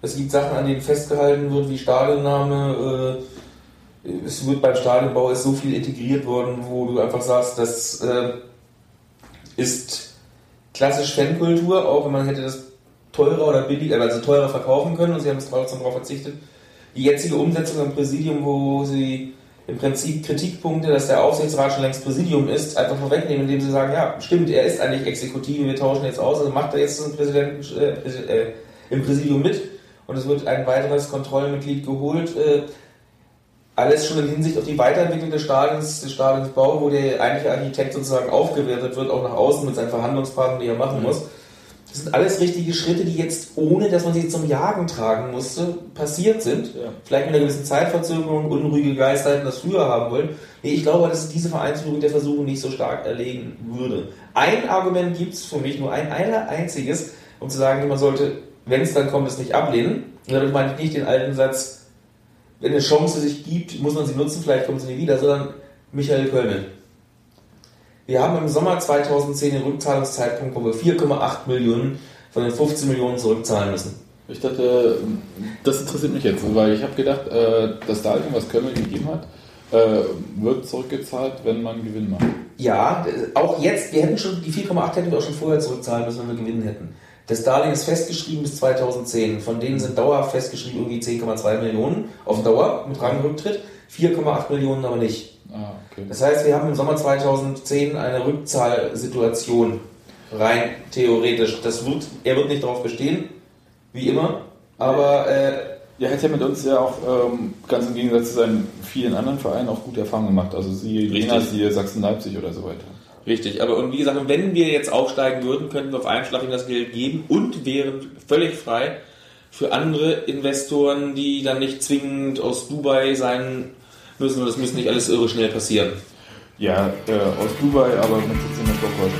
Es gibt Sachen, an denen festgehalten wird, wie Stadionname. Äh, es wird beim Stadionbau ist so viel integriert worden, wo du einfach sagst, dass äh, ist klassisch Fankultur, auch wenn man hätte das teurer oder billiger, also teurer verkaufen können und sie haben es trotzdem darauf verzichtet. Die jetzige Umsetzung am Präsidium, wo sie im Prinzip Kritikpunkte, dass der Aufsichtsrat schon längst Präsidium ist, einfach vorwegnehmen, indem sie sagen, ja, stimmt, er ist eigentlich Exekutive, wir tauschen jetzt aus, also macht er jetzt den Präsidenten äh, äh, im Präsidium mit und es wird ein weiteres Kontrollmitglied geholt. Äh, alles schon in Hinsicht auf die Weiterentwicklung des Stadions, des Stadionsbau, wo der eigentliche Architekt sozusagen aufgewertet wird, auch nach außen mit seinen Verhandlungspartnern, die er machen muss. Das sind alles richtige Schritte, die jetzt, ohne dass man sie zum Jagen tragen musste, passiert sind. Ja. Vielleicht mit einer gewissen Zeitverzögerung, unruhige Geister hätten das früher haben wollen. Nee, ich glaube, dass diese Vereinsführung der Versuchung nicht so stark erlegen würde. Ein Argument gibt es für mich, nur ein einer einziges, um zu sagen, man sollte, wenn es dann kommt, es nicht ablehnen. Und damit meine ich nicht den alten Satz, wenn eine Chance sich gibt, muss man sie nutzen, vielleicht kommt sie nie wieder, sondern Michael Kölmel. Wir haben im Sommer 2010 den Rückzahlungszeitpunkt, wo wir 4,8 Millionen von den 15 Millionen zurückzahlen müssen. Ich dachte, das interessiert mich jetzt, weil ich habe gedacht, äh, das Darlehen, was Kölmel gegeben hat, äh, wird zurückgezahlt, wenn man Gewinn macht. Ja, auch jetzt, wir hätten schon, die 4,8 hätten wir auch schon vorher zurückzahlen müssen, wenn wir gewinnen hätten. Das Darlehen ist festgeschrieben bis 2010. Von denen sind dauerhaft festgeschrieben irgendwie 10,2 Millionen auf Dauer mit Rangrücktritt, 4,8 Millionen aber nicht. Ah, okay. Das heißt, wir haben im Sommer 2010 eine Rückzahlsituation. Rein theoretisch. Das wird, er wird nicht darauf bestehen, wie immer, aber äh, Ja, er hat ja mit uns ja auch ähm, ganz im Gegensatz zu seinen vielen anderen Vereinen auch gute Erfahrungen gemacht. Also Richtig. Jena, siehe Sachsen-Leipzig oder so weiter. Richtig, aber und wie gesagt, wenn wir jetzt aufsteigen würden, könnten wir auf einen Schlag ihm das Geld geben und wären völlig frei für andere Investoren, die dann nicht zwingend aus Dubai sein müssen und das müsste nicht alles irre schnell passieren. Ja, äh, aus Dubai, aber mit Sitz in der Stockholm